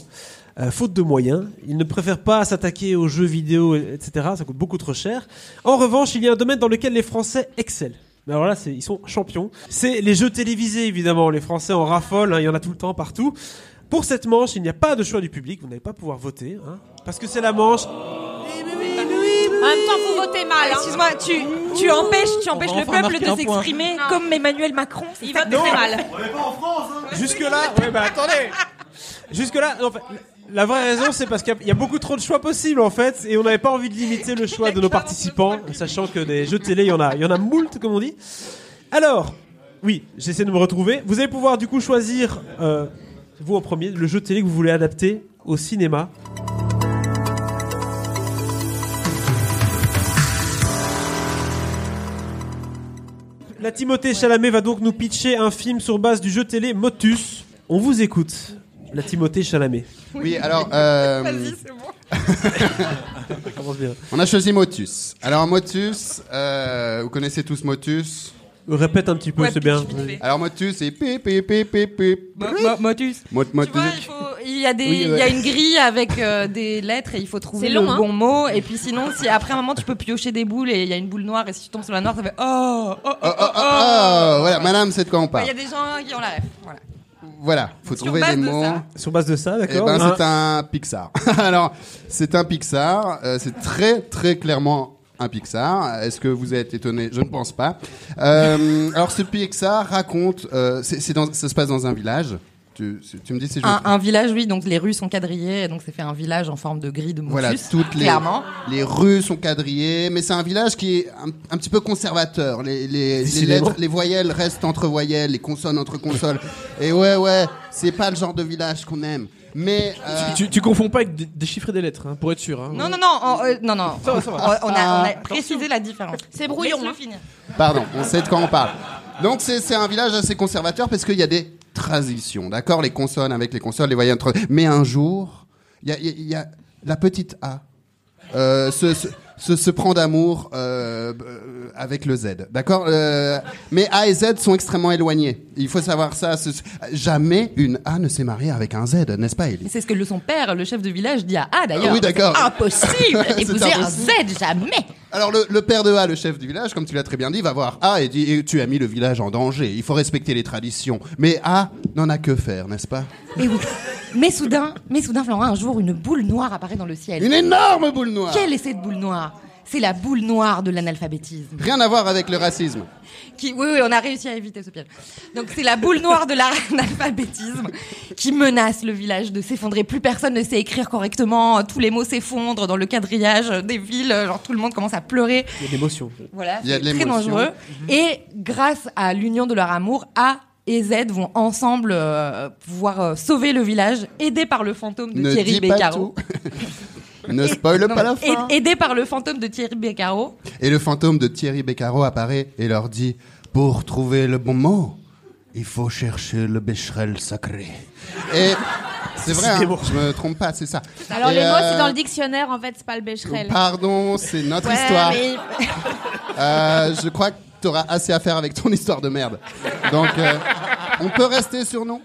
Euh, faute de moyens, il ne préfère pas s'attaquer aux jeux vidéo, etc. Ça coûte beaucoup trop cher. En revanche, il y a un domaine dans lequel les Français excellent. Mais alors là, c'est- ils sont champions. C'est les jeux télévisés, évidemment. Les Français en raffolent, hein, il y en a tout le temps, partout. Pour cette manche, il n'y a pas de choix du public. Vous n'allez pas pouvoir voter, hein, parce que c'est la manche. En même temps, vous votez mal. hein. Excuse-moi, tu, tu empêches, tu empêches le peuple de s'exprimer comme Emmanuel Macron. Il vote très mal. Jusque là, ouais, bah attendez. Jusque là, en fait, la vraie raison, c'est parce qu'il y a- beaucoup trop de choix possibles en fait, et on n'avait pas envie de limiter le choix de nos participants, sachant que des jeux télé, il y en a, il y en a moult, comme on dit. Alors, oui, j'essaie de me retrouver. Vous allez pouvoir du coup choisir, euh, vous en premier, le jeu télé que vous voulez adapter au cinéma. La Timothée Chalamet va donc nous pitcher un film sur base du jeu télé Motus. On vous écoute. La Timothée Chalamet. Oui, alors, euh, Vas-y, c'est bon. Ça commence bien. on a choisi Motus. Alors, Motus, euh, vous connaissez tous Motus? Répète un petit peu, Ouais, c'est bien. Alors, Motus, c'est pip, pip, pip, pip, pip. Mo- mo- Motus. Mot- Tu Motus. vois, il, faut, il y a des, Oui, il ouais. y a une grille avec euh, des lettres et il faut trouver le long, hein. bon mot. Et puis sinon, si après un moment tu peux piocher des boules et il y a une boule noire et si tu tombes sur la noire, ça fait oh oh oh Oh, oh. oh, oh, oh, voilà, madame, c'est de quoi on Il parle. y a des gens qui ont la ref. Voilà. Voilà, faut Sur trouver base des de mots. ça. Sur base de ça, Eh d'accord ben, Hein. c'est un Pixar. Alors, c'est un Pixar. euh, c'est très, très clairement un Pixar. Est-ce que vous êtes étonné? Je ne pense pas. Euh, alors, ce Pixar raconte. euh, c'est, c'est dans, ça se passe dans un village. Tu, tu me dis si je Un, un village, oui, donc les rues sont quadrillées, donc c'est fait un village en forme de grille de motus. Voilà, toutes les, clairement. les rues sont quadrillées, mais c'est un village qui est un, un petit peu conservateur. Les, les, les Décidément. lettres, les voyelles restent entre voyelles, les consonnes entre consonnes. Et ouais, ouais, c'est pas le genre de village qu'on aime. Mais euh, Tu, tu confonds pas avec dé- déchiffrer des lettres, hein, pour être sûr. Hein. Non, non, non, on- euh, non, non. Ça va, ça va. On, on a, Ah. on a précisé la différence. C'est brouillon, hein. finir. Pardon, on sait de quoi on parle. Donc c'est un village assez conservateur parce qu'il y a des traditions, d'accord? Les consonnes avec les consonnes, les voyelles entre... Mais un jour, il y a, la petite A euh, se, se, se prend d'amour euh, euh, avec le Z, d'accord Euh, Mais A et Z sont extrêmement éloignés. Il faut savoir ça. ce- jamais une A ne s'est mariée avec un Z, n'est-ce pas, Ellie C'est ce que le, son père, le chef de village, dit à A d'ailleurs. Ah oui, d'accord. Impossible d'épouser un. Z, jamais. Alors le, le père de A, le chef du village, comme tu l'as très bien dit, va voir A et dit tu as mis le village en danger. Il faut respecter les traditions. Mais A n'en a que faire, n'est-ce pas? Et oui. Mais soudain, mais soudain, Florent, un jour, une boule noire apparaît dans le ciel. Une énorme boule noire. Quelle est cette boule noire? C'est la boule noire de l'analphabétisme. Rien à voir avec le racisme. Qui, oui, oui, on a réussi à éviter ce piège. Donc c'est la boule noire de l'analphabétisme qui menace le village de s'effondrer. Plus personne ne sait écrire correctement. Tous les mots s'effondrent dans le quadrillage des villes. Genre tout le monde commence à pleurer. Il y a de l'émotion. Voilà, Il y a de c'est très dangereux. Et grâce à l'union de leur amour, A et Z vont ensemble euh, pouvoir euh, sauver le village, aidés par le fantôme de ne Thierry dis pas Beccaro. ne spoil pas la mais fin. aid- Aidés par le fantôme de Thierry Beccaro. Et le fantôme de Thierry Beccaro apparaît et leur dit pour trouver le bon mot, il faut chercher le bécherel sacré. Et c'est vrai, hein, je me trompe pas, c'est ça. Alors Et, les mots, c'est euh, dans le dictionnaire, en fait, c'est pas le Becherel. Pardon, c'est notre Ouais, histoire. mais- Euh, je crois que tu auras assez à faire avec ton histoire de merde. Donc, euh, on peut rester sur nous.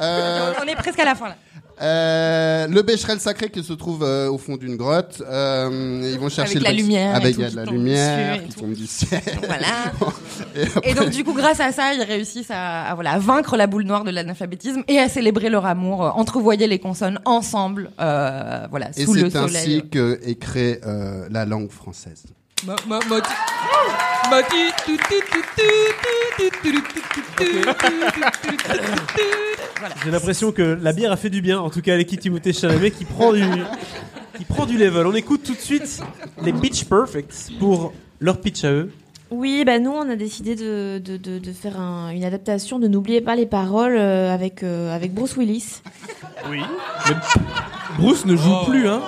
Euh, On est presque à la fin là. Euh, le bécherel sacré qui se trouve euh, au fond d'une grotte. Euh, ils vont chercher Avec le la lumière Avec tout il y a qui de la tombe lumière qui tombe du ciel. Voilà. Et après- Et donc du coup, grâce à ça, ils réussissent à, à, voilà, à vaincre la boule noire de l'analphabétisme et à célébrer leur amour, euh, entrevoyer les consonnes ensemble, euh, voilà, Et c'est ainsi que est créée euh, la langue française. J'ai l'impression que la bière a fait du bien, en tout cas à l'équipe Timothée Chalamet qui prend du, qui prend du level. On écoute tout de suite les Pitch Perfects pour leur pitch à eux. Oui, bah nous, on a décidé de, de, de, faire une adaptation de N'oubliez pas les paroles euh, avec, euh, avec Bruce Willis. Oui. Bruce ne joue oh. plus, hein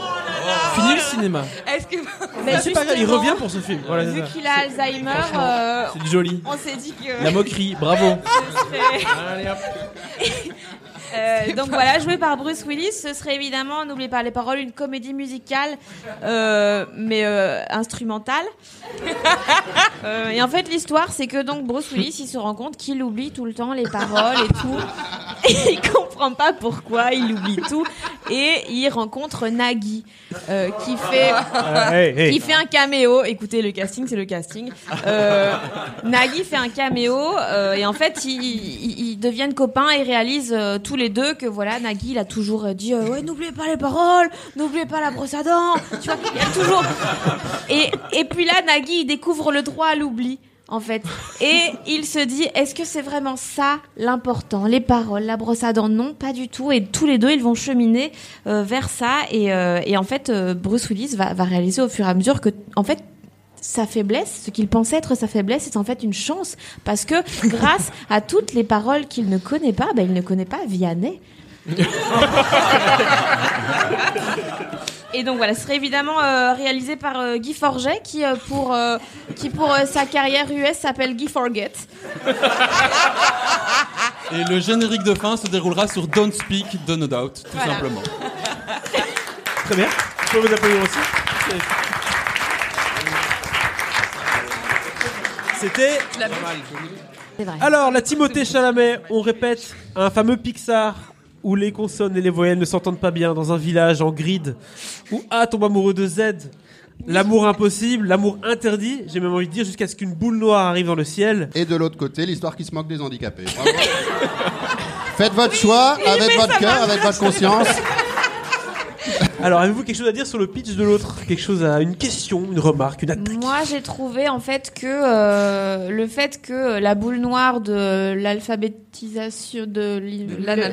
Fini le cinéma. Est-ce que Mais c'est pas grave, il revient pour ce film. Voilà, Vu qu'il a Alzheimer, euh, C'est joli. on s'est dit que... La moquerie, bravo. ce serait- Allez, hop. Euh, donc voilà, joué par Bruce Willis, ce serait évidemment, n'oubliez pas les paroles, une comédie musicale, euh, mais euh, instrumentale. Euh, et en fait, l'histoire, c'est que donc Bruce Willis, il se rend compte qu'il oublie tout le temps les paroles et tout. Et il comprend pas pourquoi il oublie tout. et il rencontre Nagui euh, qui fait hey, hey. qui fait un caméo. Écoutez, le casting, c'est le casting. Euh, Nagui fait un caméo euh, et en fait, ils, ils- ils deviennent copains et réalisent euh, tous les deux que voilà, Nagui, il a toujours euh, dit euh, ouais, n'oubliez pas les paroles, n'oubliez pas la brosse à dents. Tu vois, il y a toujours. Et et puis là, Nagui, il découvre le droit à l'oubli. En fait, et il se dit, est-ce que c'est vraiment ça l'important, les paroles, la brosse à dents? Non, pas du tout. Et tous les deux, ils vont cheminer euh, vers ça. Et, euh, et en fait, Bruce Willis va, va réaliser au fur et à mesure que, en fait, sa faiblesse, ce qu'il pensait être sa faiblesse, c'est en fait une chance parce que grâce à toutes les paroles qu'il ne connaît pas, ben, il ne connaît pas Vianney. Et donc voilà, ce serait évidemment euh, réalisé par euh, Guy Forget qui euh, pour euh, qui pour euh, sa carrière US s'appelle Guy Forget. Et le générique de fin se déroulera sur Don't Speak de No Doubt, tout Voilà. simplement. Très bien. Je peux vous applaudir aussi. C'était. Alors, la Timothée Chalamet, on répète, un fameux Pixar où les consonnes et les voyelles ne s'entendent pas bien dans un village en grid, où A tombe amoureux de Z, l'amour impossible, l'amour interdit, j'ai même envie de dire jusqu'à ce qu'une boule noire arrive dans le ciel. Et de l'autre côté, l'histoire qui se moque des handicapés. Bravo. Faites votre choix avec votre cœur, avec votre conscience. Alors, avez-vous quelque chose à dire sur le pitch de l'autre? Quelque chose à une question, une remarque, une attaque? Moi, j'ai trouvé en fait que euh, le fait que la boule noire de l'alphabétisation de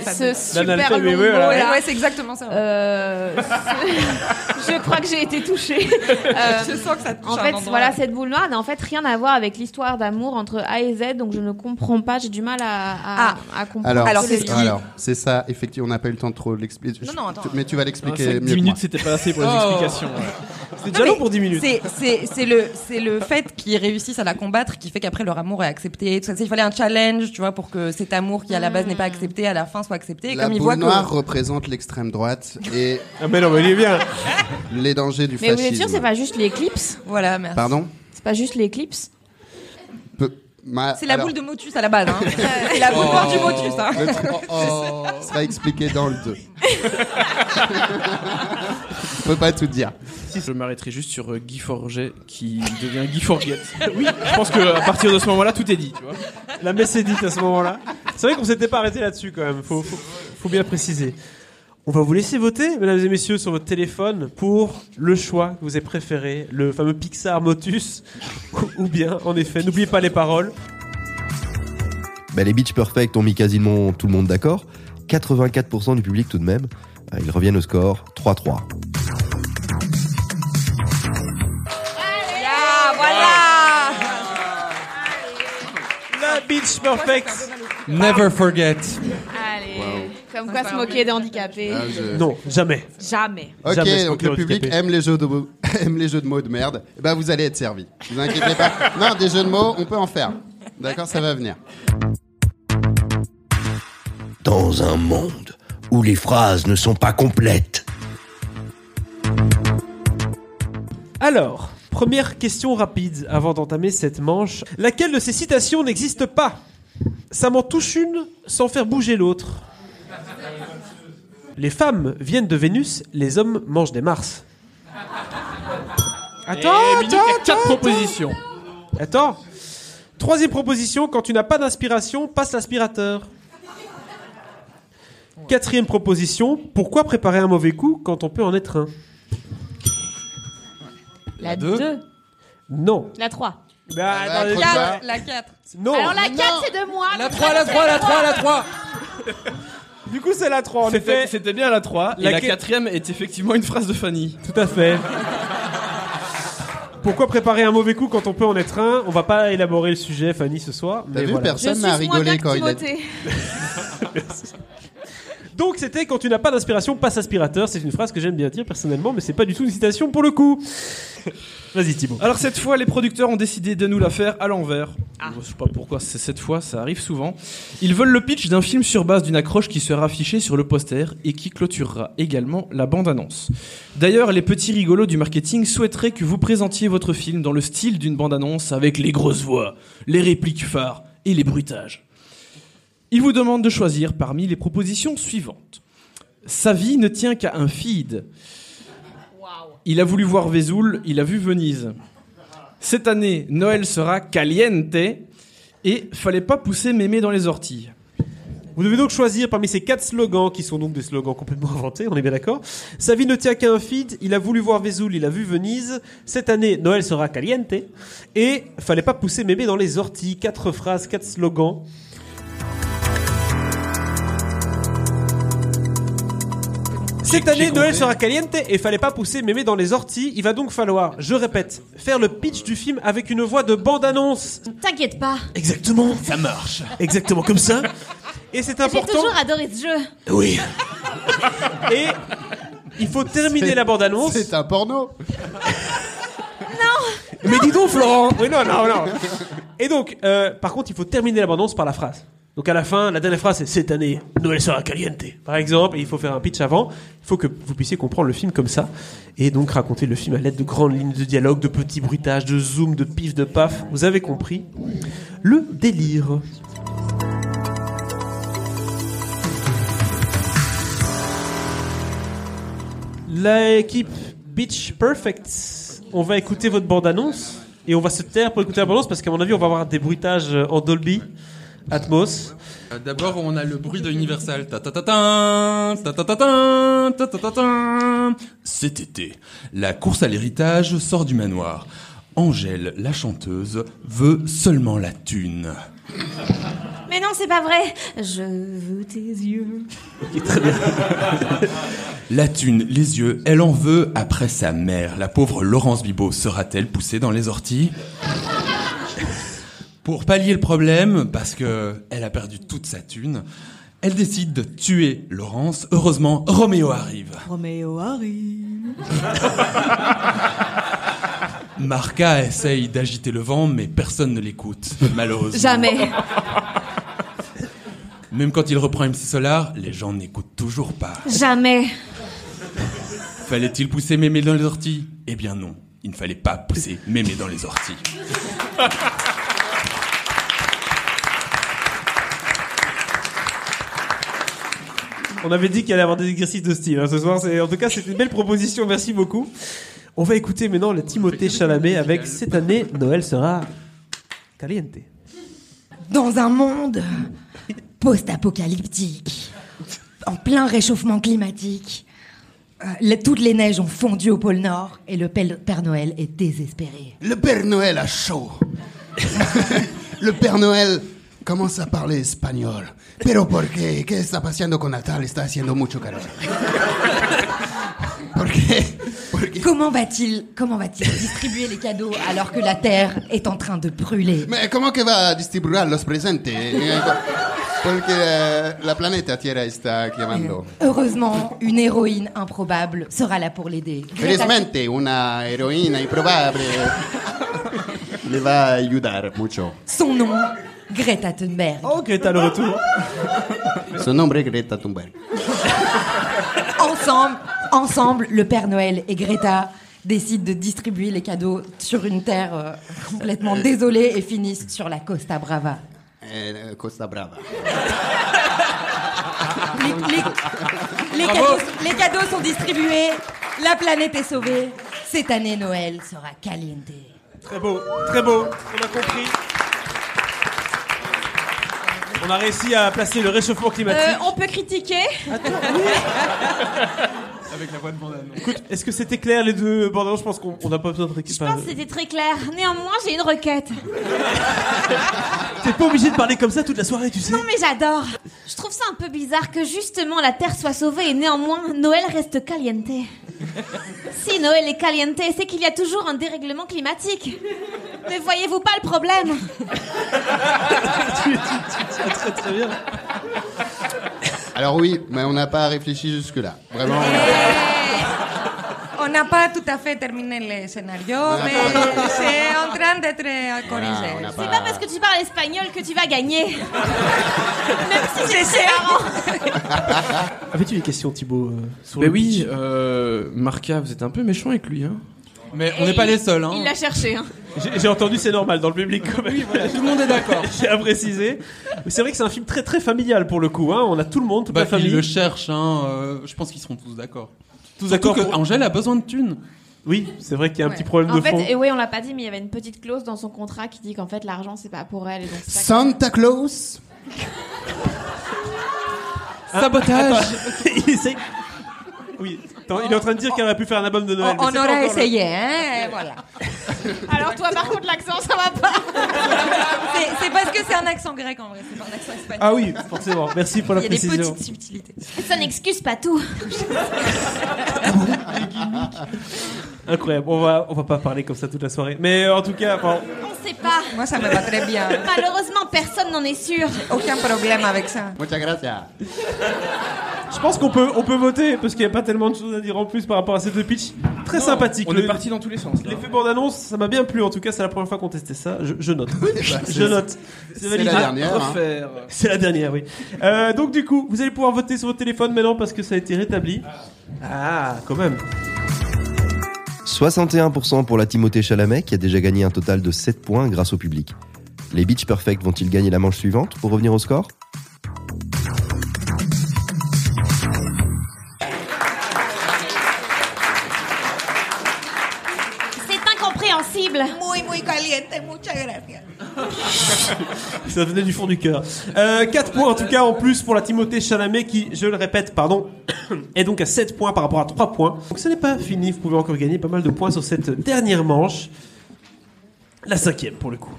ce super long oui, voilà. là, ouais, c'est exactement ça. euh, je crois que j'ai été touchée. Euh, je sens que ça touche En fait, voilà, cette boule noire n'a en fait rien à voir avec l'histoire d'amour entre A et Z, donc je ne comprends pas, j'ai du mal à, à, Ah. à comprendre. Alors, c'est ce qui- ça, effectivement, on n'a pas eu le temps de trop l'expliquer. Non, non, attends. Mais tu vas l'expliquer vrai mieux que 10 que moi. minutes, c'était pas assez pour les Oh. explications. ouais. C'est déjà long pour 10 minutes. C'est, le, c'est le fait qu'ils réussissent à la combattre qui fait qu'après leur amour est accepté. Tout ça. Il fallait un challenge, tu vois, pour que cet amour qui à la base n'est pas accepté, à la fin soit accepté. Et La comme ils boule voient noire que. représente l'extrême droite et Ah, mais non, mais il est bien. les dangers du Mais vous fascisme. êtes sûr, c'est pas juste l'éclipse Voilà, merci. Pardon? C'est pas juste l'éclipse? C'est la alors, boule de Motus à la base, hein. c'est la boule noire du Motus, hein. le truc sera expliqué dans le 2. Je peux pas tout dire. Je m'arrêterai juste sur euh, Guy Forget qui devient Guy Forget. Oui, je pense qu'à partir de ce moment-là, tout est dit. Tu vois. La messe est dite à ce moment-là. C'est vrai qu'on s'était pas arrêté là-dessus quand même. Faut, faut, faut bien préciser. On va vous laisser voter, mesdames et messieurs, sur votre téléphone pour le choix que vous avez préféré, le fameux Pixar Motus, ou- ou bien, en effet, n'oubliez pas les paroles. Bah, les Beach Perfect ont mis quasiment tout le monde d'accord. 84% du public tout de même. Ah, Ils reviennent au score 3-3. Ah, voilà! La Beach Perfect. Never forget. Allez, comme quoi se moquer des handicapés. Ah, je- Non, jamais. Jamais. Ok, Jamais donc le public handicapé. aime les jeux de mots, aime les jeux de mots de merde. Eh ben vous allez être servi. Vous inquiétez pas. Non, des jeux de mots, on peut en faire. D'accord, ça va venir. Dans un monde où les phrases ne sont pas complètes. Alors, première question rapide avant d'entamer cette manche. Laquelle de ces citations n'existe pas? Ça m'en touche une sans faire bouger l'autre. Les femmes viennent de Vénus, les hommes mangent des Mars. Attends, Et minute, il y a quatre propositions. attends. Troisième proposition, quand tu n'as pas d'inspiration, passe l'aspirateur. Quatrième proposition, pourquoi préparer un mauvais coup quand on peut en être un? La deux. 2. Non. La 3. Bah, Ah, attendez, quoi tard. La 4. Non. Alors la 4, c'est de moi. La 3, la 3, la 3, la 3 Du coup, c'est la 3, en C'était effet. c'était bien la 3. Et La la que- quatrième est effectivement une phrase de Fanny. Tout à fait. Pourquoi préparer un mauvais coup quand on peut en être un? On va pas élaborer le sujet, Fanny, ce soir. T'as Mais vu, voilà. Personne n'a rigolé quand il a dit. Donc c'était quand tu n'as pas d'inspiration, passe aspirateur. C'est une phrase que j'aime bien dire personnellement, mais c'est pas du tout une citation pour le coup. Vas-y Thibaut. Alors cette fois, les producteurs ont décidé de nous la faire à l'envers. Je sais pas pourquoi c'est cette fois, ça arrive souvent. Ils veulent le pitch d'un film sur base d'une accroche qui sera affichée sur le poster et qui clôturera également la bande-annonce. D'ailleurs, les petits rigolos du marketing souhaiteraient que vous présentiez votre film dans le style d'une bande-annonce avec les grosses voix, les répliques phares et les bruitages. Ils vous demandent de choisir parmi les propositions suivantes. Sa vie ne tient qu'à un feed. Il a voulu voir Vesoul, il a vu Venise. Cette année, Noël sera caliente et fallait pas pousser mémé dans les orties. Vous devez donc choisir parmi ces quatre slogans, qui sont donc des slogans complètement inventés, on est bien d'accord. Sa vie ne tient qu'à un feed, il a voulu voir Vesoul, il a vu Venise. Cette année, Noël sera caliente. Et fallait pas pousser mémé dans les orties. Quatre phrases, quatre slogans. Cette année, Noël sera caliente et fallait pas pousser mémé dans les orties. Il va donc falloir, je répète, faire le pitch du film avec une voix de bande-annonce. T'inquiète pas, Exactement. Ça marche. Exactement comme ça. Et c'est j'ai important. toujours adoré ce jeu. Oui. Et il faut terminer la bande-annonce. C'est un porno. Mais dis donc, Florent. Oui, non, non, non. Et donc, euh, par contre, il faut terminer la bande-annonce par la phrase. Donc à la fin, la dernière phrase c'est cette année, Noël sera caliente. Par exemple, il faut faire un pitch avant. Il faut que vous puissiez comprendre le film comme ça. Et donc raconter le film à l'aide de grandes lignes de dialogue, de petits bruitages, de zoom, de pif, de paf. Vous avez compris le délire. L'équipe Beach Perfect, on va écouter votre bande-annonce et on va se taire pour écouter la bande-annonce parce qu'à mon avis, on va avoir des bruitages euh, en Dolby Atmos. Euh, D'abord, on a le bruit de Universal. Ta ta ta ta, ta ta ta ta, ta ta ta ta. Cet été, la course à l'héritage sort du manoir. Angèle, la chanteuse, veut seulement la thune. Mais non, c'est pas vrai. Je veux tes yeux. La thune, les yeux, elle en veut après sa mère. La pauvre Laurence Bibot sera-t-elle poussée dans les orties Pour pallier le problème, parce que elle a perdu toute sa thune, elle décide de tuer Laurence. Heureusement, Roméo arrive. Roméo arrive. Marca essaye d'agiter le vent, mais personne ne l'écoute, malheureusement. Jamais. Même quand il reprend MC Solar, les gens n'écoutent toujours pas. Jamais. Fallait-il pousser Mémé dans les orties? Eh bien non, il ne fallait pas pousser Mémé dans les orties. On avait dit qu'il allait y avoir des exercices de style hein, ce soir. C'est- En tout cas, c'est une belle proposition. Merci beaucoup. On va écouter maintenant le Timothée Chalamet avec cette année, Noël sera caliente. Dans un monde post-apocalyptique, en plein réchauffement climatique, euh, les- toutes les neiges ont fondu au pôle Nord et le Père Père Noël est désespéré. Le Père Noël a chaud. Le Père Noël commence a parler espagnol. Pero ¿por qué? ¿Qué está pasando con Natal? Está haciendo mucho calor. ¿Por qué? ¿Por qué? Comment va-t-il comment va-t-il distribuer les cadeaux alors que la Terre est en train de brûler? Mais comment que va distribuir los presentes? Porque eh, la planeta Tierra está quemando. Heureusement, une héroïne improbable sera là pour l'aider. Felizmente, una heroína improbable le va ayudar mucho. Son nom, Greta Thunberg. Oh, Greta, le retour. Su nombre es Greta Thunberg. Ensemble, ensemble, le Père Noël et Greta décident de distribuer les cadeaux sur une terre euh, complètement désolée et finissent sur la Costa Brava. Eh, Costa Brava. Les, les- les cadeaux, les cadeaux sont distribués, la planète est sauvée. Cette année, Noël sera caliente. Très beau, très beau. On a compris. On a réussi à placer le réchauffement climatique. Euh, on peut critiquer. Avec la voix de bande Écoute, est-ce que c'était clair les deux bandes Je pense qu'on on n'a pas besoin de Je récupérer. pense que c'était très clair. Néanmoins, j'ai une requête. T'es pas obligé de parler comme ça toute la soirée, tu sais. Non, mais j'adore. Je trouve ça un peu bizarre que justement la Terre soit sauvée et néanmoins Noël reste caliente. Si Noël est caliente, c'est qu'il y a toujours un dérèglement climatique. Ne voyez-vous pas le problème Très très bien. Alors oui, mais on n'a pas réfléchi jusque-là. Vraiment. On n'a pas tout à fait terminé le scénario, mais c'est en train d'être Voilà, on n'a C'est pas parce que tu parles espagnol que tu vas gagner. Même si c'est marrant. Avais-tu des questions, Thibaut euh, sur Ben le oui, pitch? euh, Marca, vous êtes un peu méchant avec lui, hein Mais on n'est pas les seuls. Hein. Il l'a cherché. Hein. J'ai j'ai entendu, c'est normal dans le public quand même. Voilà, tout le monde est d'accord. J'ai à préciser. Mais C'est vrai que c'est un film très très familial pour le coup. Hein. On a tout le monde, toute Bah, la famille. ils le cherchent. Hein. euh, je pense qu'ils seront tous d'accord. Tous Surtout d'accord que pour- Angèle a besoin de thunes. Oui, c'est vrai qu'il y a un Ouais. petit problème En de fait, fond. et oui, on l'a pas dit, mais il y avait une petite clause dans son contrat qui dit qu'en fait l'argent c'est pas pour elle. Et donc c'est ça que- Santa Claus Sabotage. il essaye. Oui, Attends, il est en train de dire qu'il aurait pu faire un album de Noël. On, on aurait le- essayé, hein, voilà. Alors toi, par contre, l'accent, ça va pas. C'est- parce que c'est un accent grec en vrai, c'est pas un accent espagnol. Ah oui, forcément. Merci pour la Il y a des précision. petites subtilités. Ça n'excuse pas tout. Incroyable. On va, on va pas parler comme ça toute la soirée. Mais euh, en tout cas, bon, On sait pas. Moi, ça me va très bien. Malheureusement, personne n'en est sûr. Aucun problème avec ça. Muchas gracias. je pense qu'on peut, on peut voter parce qu'il y a pas tellement de choses à dire en plus par rapport à ces deux pitchs. Très sympathique. On Le- est parti dans tous les sens. L'effet bande-annonce, ça m'a bien plu. En tout cas, c'est la première fois qu'on testait ça. Je, je note. je note. C'est la dernière. hein. C'est la dernière, oui. Euh, donc du coup, vous allez pouvoir voter sur votre téléphone maintenant parce que ça a été rétabli. Ah, quand même. 61% pour la Timothée Chalamet qui a déjà gagné un total de 7 points grâce au public. Les Beach Perfect vont-ils gagner la manche suivante pour revenir au score? Incompréhensible. Muy, muy caliente, muchas gracias. Ça venait du fond du cœur. Euh, 4 points en tout cas en plus pour la Timothée Chalamet qui, je le répète, pardon, est donc à 7 points par rapport à 3 points. Donc ce n'est pas fini, vous pouvez encore gagner pas mal de points sur cette dernière manche. La cinquième pour le coup.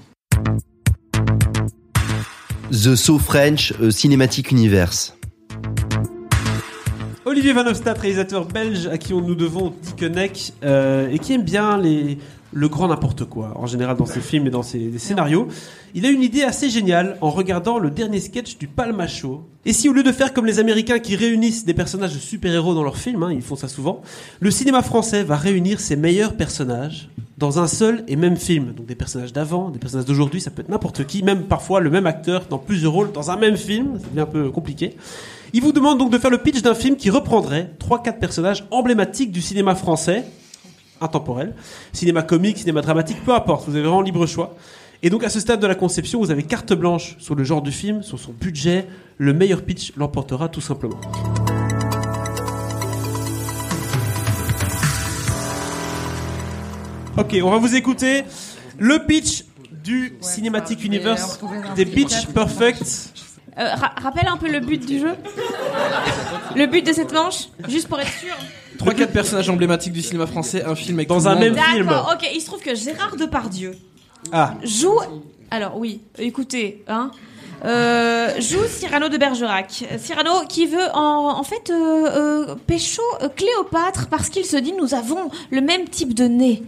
The So French euh, Cinematic Universe. Olivier Van Hofstadt, réalisateur belge à qui on nous devons Dickeneck euh, et qui aime bien les, le grand n'importe quoi, en général dans ses films et dans ses scénarios. Il a une idée assez géniale en regardant le dernier sketch du Palma. Et si au lieu de faire comme les Américains qui réunissent des personnages de super-héros dans leurs films, hein, ils font ça souvent, le cinéma français va réunir ses meilleurs personnages dans un seul et même film. Donc des personnages d'avant, des personnages d'aujourd'hui, ça peut être n'importe qui, même parfois le même acteur dans plusieurs rôles dans un même film, ça devient un peu compliqué. Il vous demande donc de faire le pitch d'un film qui reprendrait 3-4 personnages emblématiques du cinéma français, intemporel, cinéma comique, cinéma dramatique, peu importe, vous avez vraiment libre choix. Et donc à ce stade de la conception, vous avez carte blanche sur le genre du film, sur son budget, le meilleur pitch l'emportera tout simplement. Ok, on va vous écouter le pitch du Cinematic vais Universe des Pitch. Perfect. Euh, ra- rappelle un peu le but du jeu. Le but de cette manche, juste pour être sûr. 3-4 personnages emblématiques du cinéma français, un film avec Dans un monde. même film. D'accord. Ok. Il se trouve que Gérard Depardieu Ah, joue. Alors oui, écoutez, hein. Euh, joue Cyrano de Bergerac. Cyrano qui veut en, en fait euh, euh, pécho Cléopâtre parce qu'il se dit nous avons le même type de nez.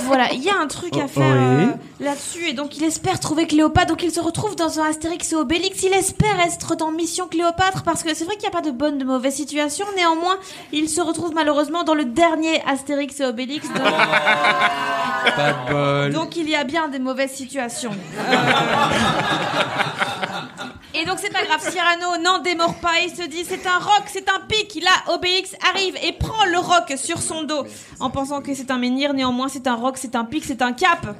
Voilà, il y a un truc à Oh, faire oui. euh, là-dessus et donc il espère trouver Cléopâtre. Donc il se retrouve dans un Astérix et Obélix. Il espère être dans Mission Cléopâtre parce que c'est vrai qu'il n'y a pas de bonne de mauvaise situation. Néanmoins, il se retrouve malheureusement dans le dernier Astérix et Obélix. Donc, Pas de bol. donc il y a bien des mauvaises situations. Euh, Et donc c'est pas grave, Cyrano n'en démord pas, il se dit c'est un roc, c'est un pic. Là, Obélix arrive et prend le roc sur son dos en pensant que c'est un menhir, néanmoins c'est un roc, c'est un pic, c'est un cap.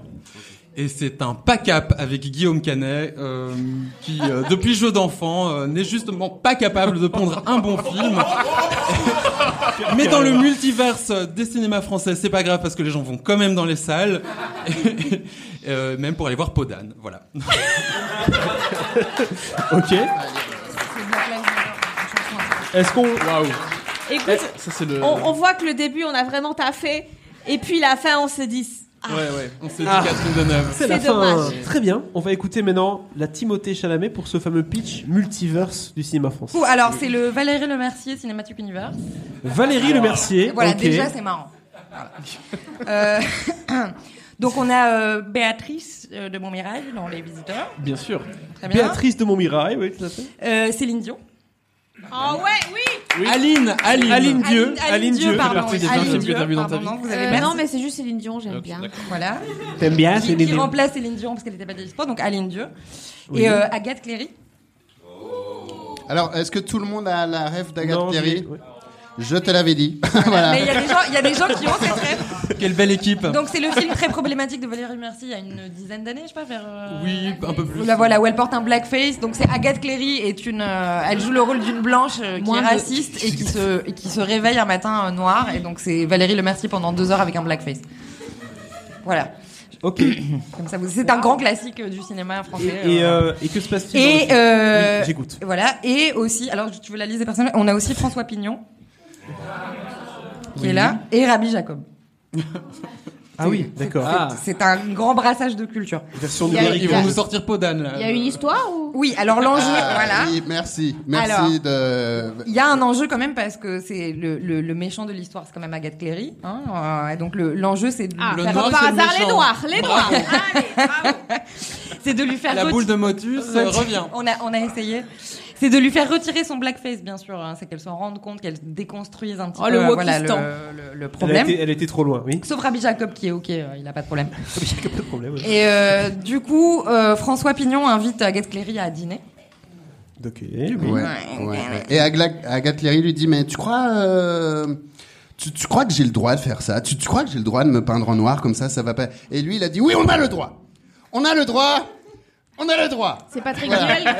Et c'est un pas cap avec Guillaume Canet, euh, qui, euh, depuis jeu d'enfant, euh, n'est justement pas capable de pondre un bon film. Mais dans le multiverse des cinémas français, c'est pas grave parce que les gens vont quand même dans les salles, Euh, même pour aller voir Podane. Voilà. ok. Est-ce qu'on. Waouh. Écoute, Ça c'est le. on, on voit que le début on a vraiment taffé, et puis la fin on se dit. Ah, Ouais ouais. On s'est dit Ah. Catherine Deneuve. C'est la C'est fin. dommage. Très bien. On va écouter maintenant la Timothée Chalamet pour ce fameux pitch multiverse du cinéma français. Ouh, alors, c'est le Valérie Lemercier Cinematic Universe. Valérie Lemercier. Voilà, ok. déjà, c'est marrant. Voilà. Euh, donc, on a euh, Béatrice euh, de Montmirail dans Les Visiteurs. Bien sûr. Très bien. Béatrice de Montmirail, oui, tout à fait. Euh, Céline Dion. Oh ouais, oui. Aline, Aline. Aline Dieu. Aline, Dieu, pardon. partie des Aline que Dieu, dans ta vie. non, vous avez Euh, non mais c'est juste Céline Dion, j'aime bien. Voilà. T'aimes bien, Qui, c'est qui remplace Céline Dion parce qu'elle n'était pas dispo, donc Aline Dieu. Oui. Et euh, Agathe Cléry. Alors, est-ce que tout le monde a la rêve d'Agathe Cléry oui. Je te l'avais dit. voilà. Mais il y a des gens, il y a des gens qui ont cette rêve. Quelle belle équipe. Donc c'est le film très problématique de Valérie Mercier il y a une dizaine d'années, je sais pas, vers. euh, Oui, un peu plus. La voilà où elle porte un blackface. Donc c'est Agathe Cléry est une, euh, elle joue le rôle d'une blanche euh, qui Moins est de- raciste et qui se et qui se réveille un matin euh, noir et donc c'est Valérie Le Mercier pendant deux heures avec un blackface. Voilà. Ok. Comme ça, vous- c'est un grand classique du cinéma français. et, euh, et que se passe-t-il et euh, Oui, j'écoute. Voilà. Et aussi, alors tu veux la liste des personnages? On a aussi François Pignon qui est là et Rabbi Jacob. Ah oui, d'accord. Ah. C'est un grand brassage de culture. Version Il y a- numérique. Ils vont nous sortir Podane là. Il y a une histoire ou Oui, alors l'enjeu, Ah, voilà. oui, merci. Merci Alors. de. Il y a un enjeu quand même parce que c'est le, le, le méchant de l'histoire, c'est quand même Agathe Cléry. Hein, euh, et donc le- l'enjeu, c'est de, Ah, Le comme noir, par c'est le hasard les méchant. noirs, les noirs. Allez, bravo. c'est de lui faire La boule de Motus euh, revient. On a, on a essayé. C'est de lui faire retirer son blackface, bien sûr. hein. C'est qu'elle s'en rende compte, qu'elle déconstruise un petit Oh, peu le euh, voilà, le, Elle a, problème. été, elle été trop loin, oui. Sauf Rabbi Jacob qui est ok, euh, il a pas de problème. A pas de problème. oui. Et euh, du coup, euh, François Pignon invite Agathe Cléry à dîner. Ok, oui. Ouais, ouais, ouais. Et Agathe Cléry lui dit Mais tu crois. euh, Tu, tu crois que j'ai le droit de faire ça? Tu, tu crois que j'ai le droit de me peindre en noir comme ça Ça va pas? Et lui, il a dit Oui, on a le droit On a le droit On a le droit C'est Patrick Voilà.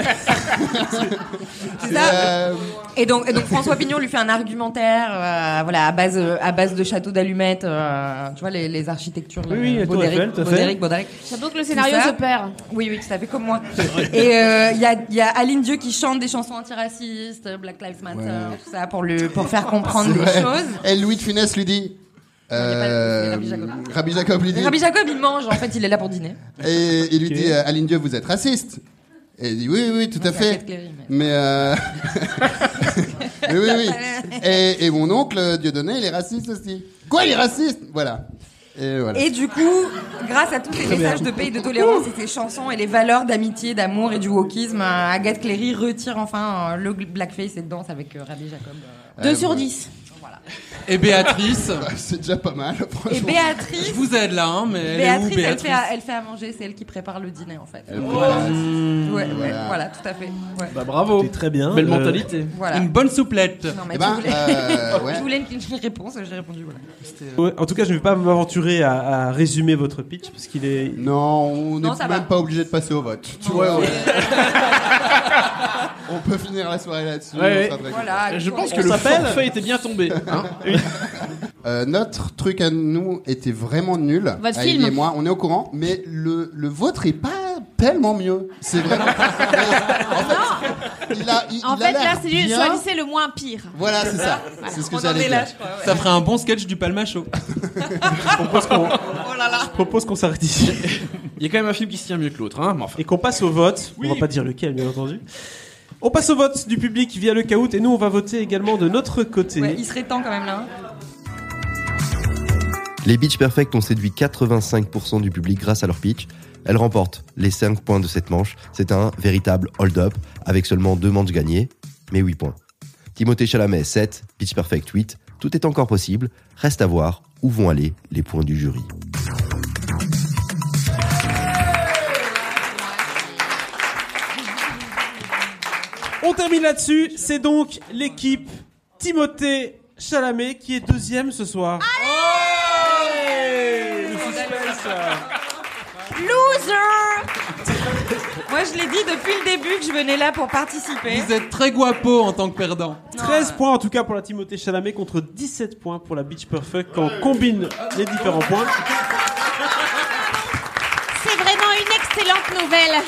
C'est ça. Euh, Et donc, et donc François Pignon lui fait un argumentaire, euh, voilà, à base, euh, à base de châteaux d'allumettes, euh, tu vois les, les architectures. Oui, oui, Baudéric, Eiffel, tout à fait. Baudéric, Baudéric. J'avoue que le scénario se perd. Oui, oui, tout à fait comme moi. Et euh, il y a, y a Aline Dieu qui chante des chansons antiracistes, Black Lives Matter, Ouais. tout ça pour le, pour faire comprendre c'est des vrai. choses. Et Louis de Funès lui dit. Euh, Rabbi Jacob. Rabbi Jacob lui dit. Rabbi Jacob, il mange, en fait, il est là pour dîner. Et il lui dit euh, Aline Dieu, vous êtes raciste Et il dit Oui, oui, tout à fait. Cléry, mais- Mais euh... mais oui, oui. Et, et mon oncle Dieudonné, il est raciste aussi. Quoi, il est raciste? Voilà. Et voilà. Et du coup, grâce à tous ces messages de paix et de tolérance et ces chansons et les valeurs d'amitié, d'amour et du wokisme, euh, Agathe Cléry retire enfin euh, le blackface et danse avec euh, Rabbi Jacob. euh. 2 Euh, sur bon. 10. Et Béatrice, Bah, c'est déjà pas mal, Et franchement. je Béatrice, vous aide là, hein, mais elle est où, Béatrice, elle, Béatrice fait à, elle fait à manger, c'est elle qui prépare le dîner en fait. Elle voilà. Mmh. Ouais, ouais, Voilà. voilà, tout à fait. Ouais. Bah bravo. Très bien. Belle Euh, mentalité. Voilà. Une bonne souplette. Non, mais Eh tu, ben, voulais... euh, tu voulais une, réponse, j'ai répondu. Voilà. ouais, En tout cas, je ne vais pas m'aventurer à, à résumer votre pitch parce qu'il est. Non, on n'est même va. pas obligé de passer au vote. Tu vois, on... on peut finir la soirée là-dessus. Voilà. Je pense que le forfait était bien tombé. Hein. Euh, notre truc à nous était vraiment nul. Votre Aïe film. et moi, on est au courant, mais le, le vôtre est pas tellement mieux. C'est vraiment. en fait, il a, il, En il a fait, là, c'est juste bien. choisissez le moins pire. Voilà, c'est ça. C'est ce que j'allais dire. je crois. ouais. Ça ferait un bon sketch du Palmacho. Je propose qu'on je propose qu'on s'arrête ici Il y a quand même un film qui se tient mieux que l'autre. Hein. mais enfin. et qu'on passe au vote. On va pas dire lequel, bien entendu. On passe au vote du public via le caout et nous, on va voter également de notre côté. Ouais, il serait temps quand même là. hein. Les Beach Perfect ont séduit 85% du public grâce à leur pitch. Elles remportent les 5 points de cette manche. C'est un véritable hold-up avec seulement deux manches gagnées, mais 8 points. Timothée Chalamet 7, Beach Perfect 8. Tout est encore possible. Reste à voir où vont aller les points du jury. On termine là-dessus. C'est donc l'équipe Timothée Chalamet qui est deuxième ce soir. Ouais Le suspense. Loser Moi, je l'ai dit depuis le début que je venais là pour participer. Vous êtes très guapo en tant que perdant. 13 points en tout cas pour la Timothée Chalamet contre 17 points pour la Beach Perfect quand on combine les différents points. C'est vraiment une excellente nouvelle.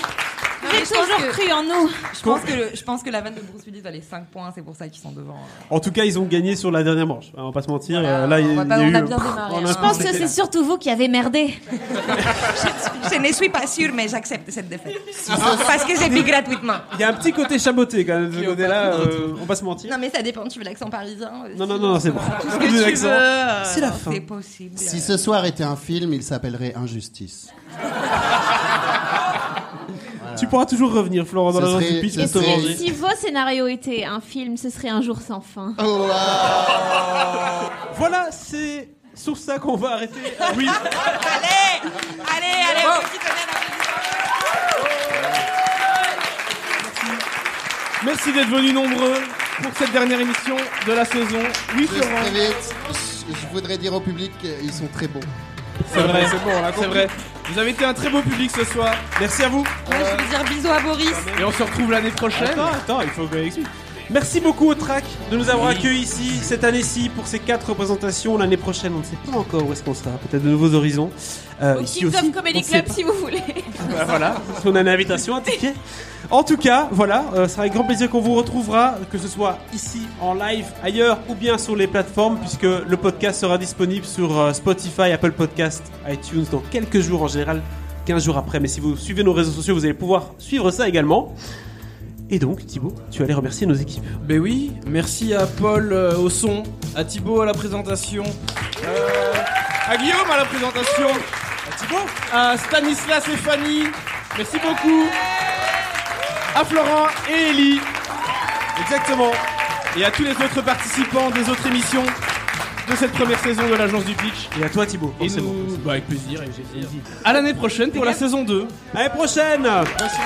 Toujours que- cru en nous. Je pense, que le- je pense que la vanne de Bruce Willis valait 5 points, c'est pour ça qu'ils sont devant. En tout cas, ils ont gagné sur la dernière manche. On va pas se mentir. Voilà, euh, là, on a, va pas- il y a on a eu- bien démarré, a hein. Je pense que c'est surtout vous qui avez merdé. Je ne suis pas sûre, mais j'accepte cette défaite. Parce que j'ai pris gratuitement. Il y a un petit côté chaboté quand même ce côté-là. euh, on va pas se mentir. Non, mais ça dépend, tu veux l'accent parisien aussi. Non, non, non, c'est bon. Tout ce Plus que tu d'accent. veux. euh, C'est la fin. C'est possible. Si ce soir était un film, il s'appellerait Injustice. Tu pourras toujours revenir, Florent, dans Ce la danse serait- du pitch ce pour te serait- venger. Si vos scénarios étaient un film, ce serait un jour sans fin. Oh, wow. Voilà, c'est sur ça qu'on va arrêter. Ah oui. Allez Allez, allez. Merci d'être venus nombreux. pour cette dernière émission de la saison. Oui, Florent. très vite, je voudrais dire au public qu'ils sont très beaux. C'est vrai, C'est bon, c'est vrai. Vous avez été un très beau public ce soir. Merci à vous. Ouais, je veux dire bisous à Boris. Et on se retrouve l'année prochaine. Attends, attends, il faut qu'on explique. Merci beaucoup au track de nous avoir Oui. accueillis ici cette année-ci pour ces quatre représentations. L'année prochaine, on ne sait pas encore où est-ce qu'on sera. Peut-être de nouveaux horizons. Euh, Au ici Kings aussi, of Comedy Club si vous voulez. Bah, voilà, si on a une invitation, un ticket. En tout cas, voilà, euh, sera avec grand plaisir qu'on vous retrouvera, que ce soit ici en live, ailleurs ou bien sur les plateformes, puisque le podcast sera disponible sur euh, Spotify, Apple Podcast, iTunes dans quelques jours en général, 15 jours après. Mais si vous suivez nos réseaux sociaux, vous allez pouvoir suivre ça également. Et donc, Thibaut, tu allais remercier nos équipes. Ben oui, merci à Paul euh, au son, à Thibaut à la présentation, euh, à Guillaume à la présentation, à Thibaut, à Stanislas et Fanny, merci beaucoup, à Florent et Ellie, exactement, et à tous les autres participants des autres émissions de cette première saison de l'agence du pitch. Et à toi, Thibaut, Et forcément. nous, bah avec plaisir, et j'ai dit. À l'année prochaine pour la saison 2. À l'année prochaine Merci.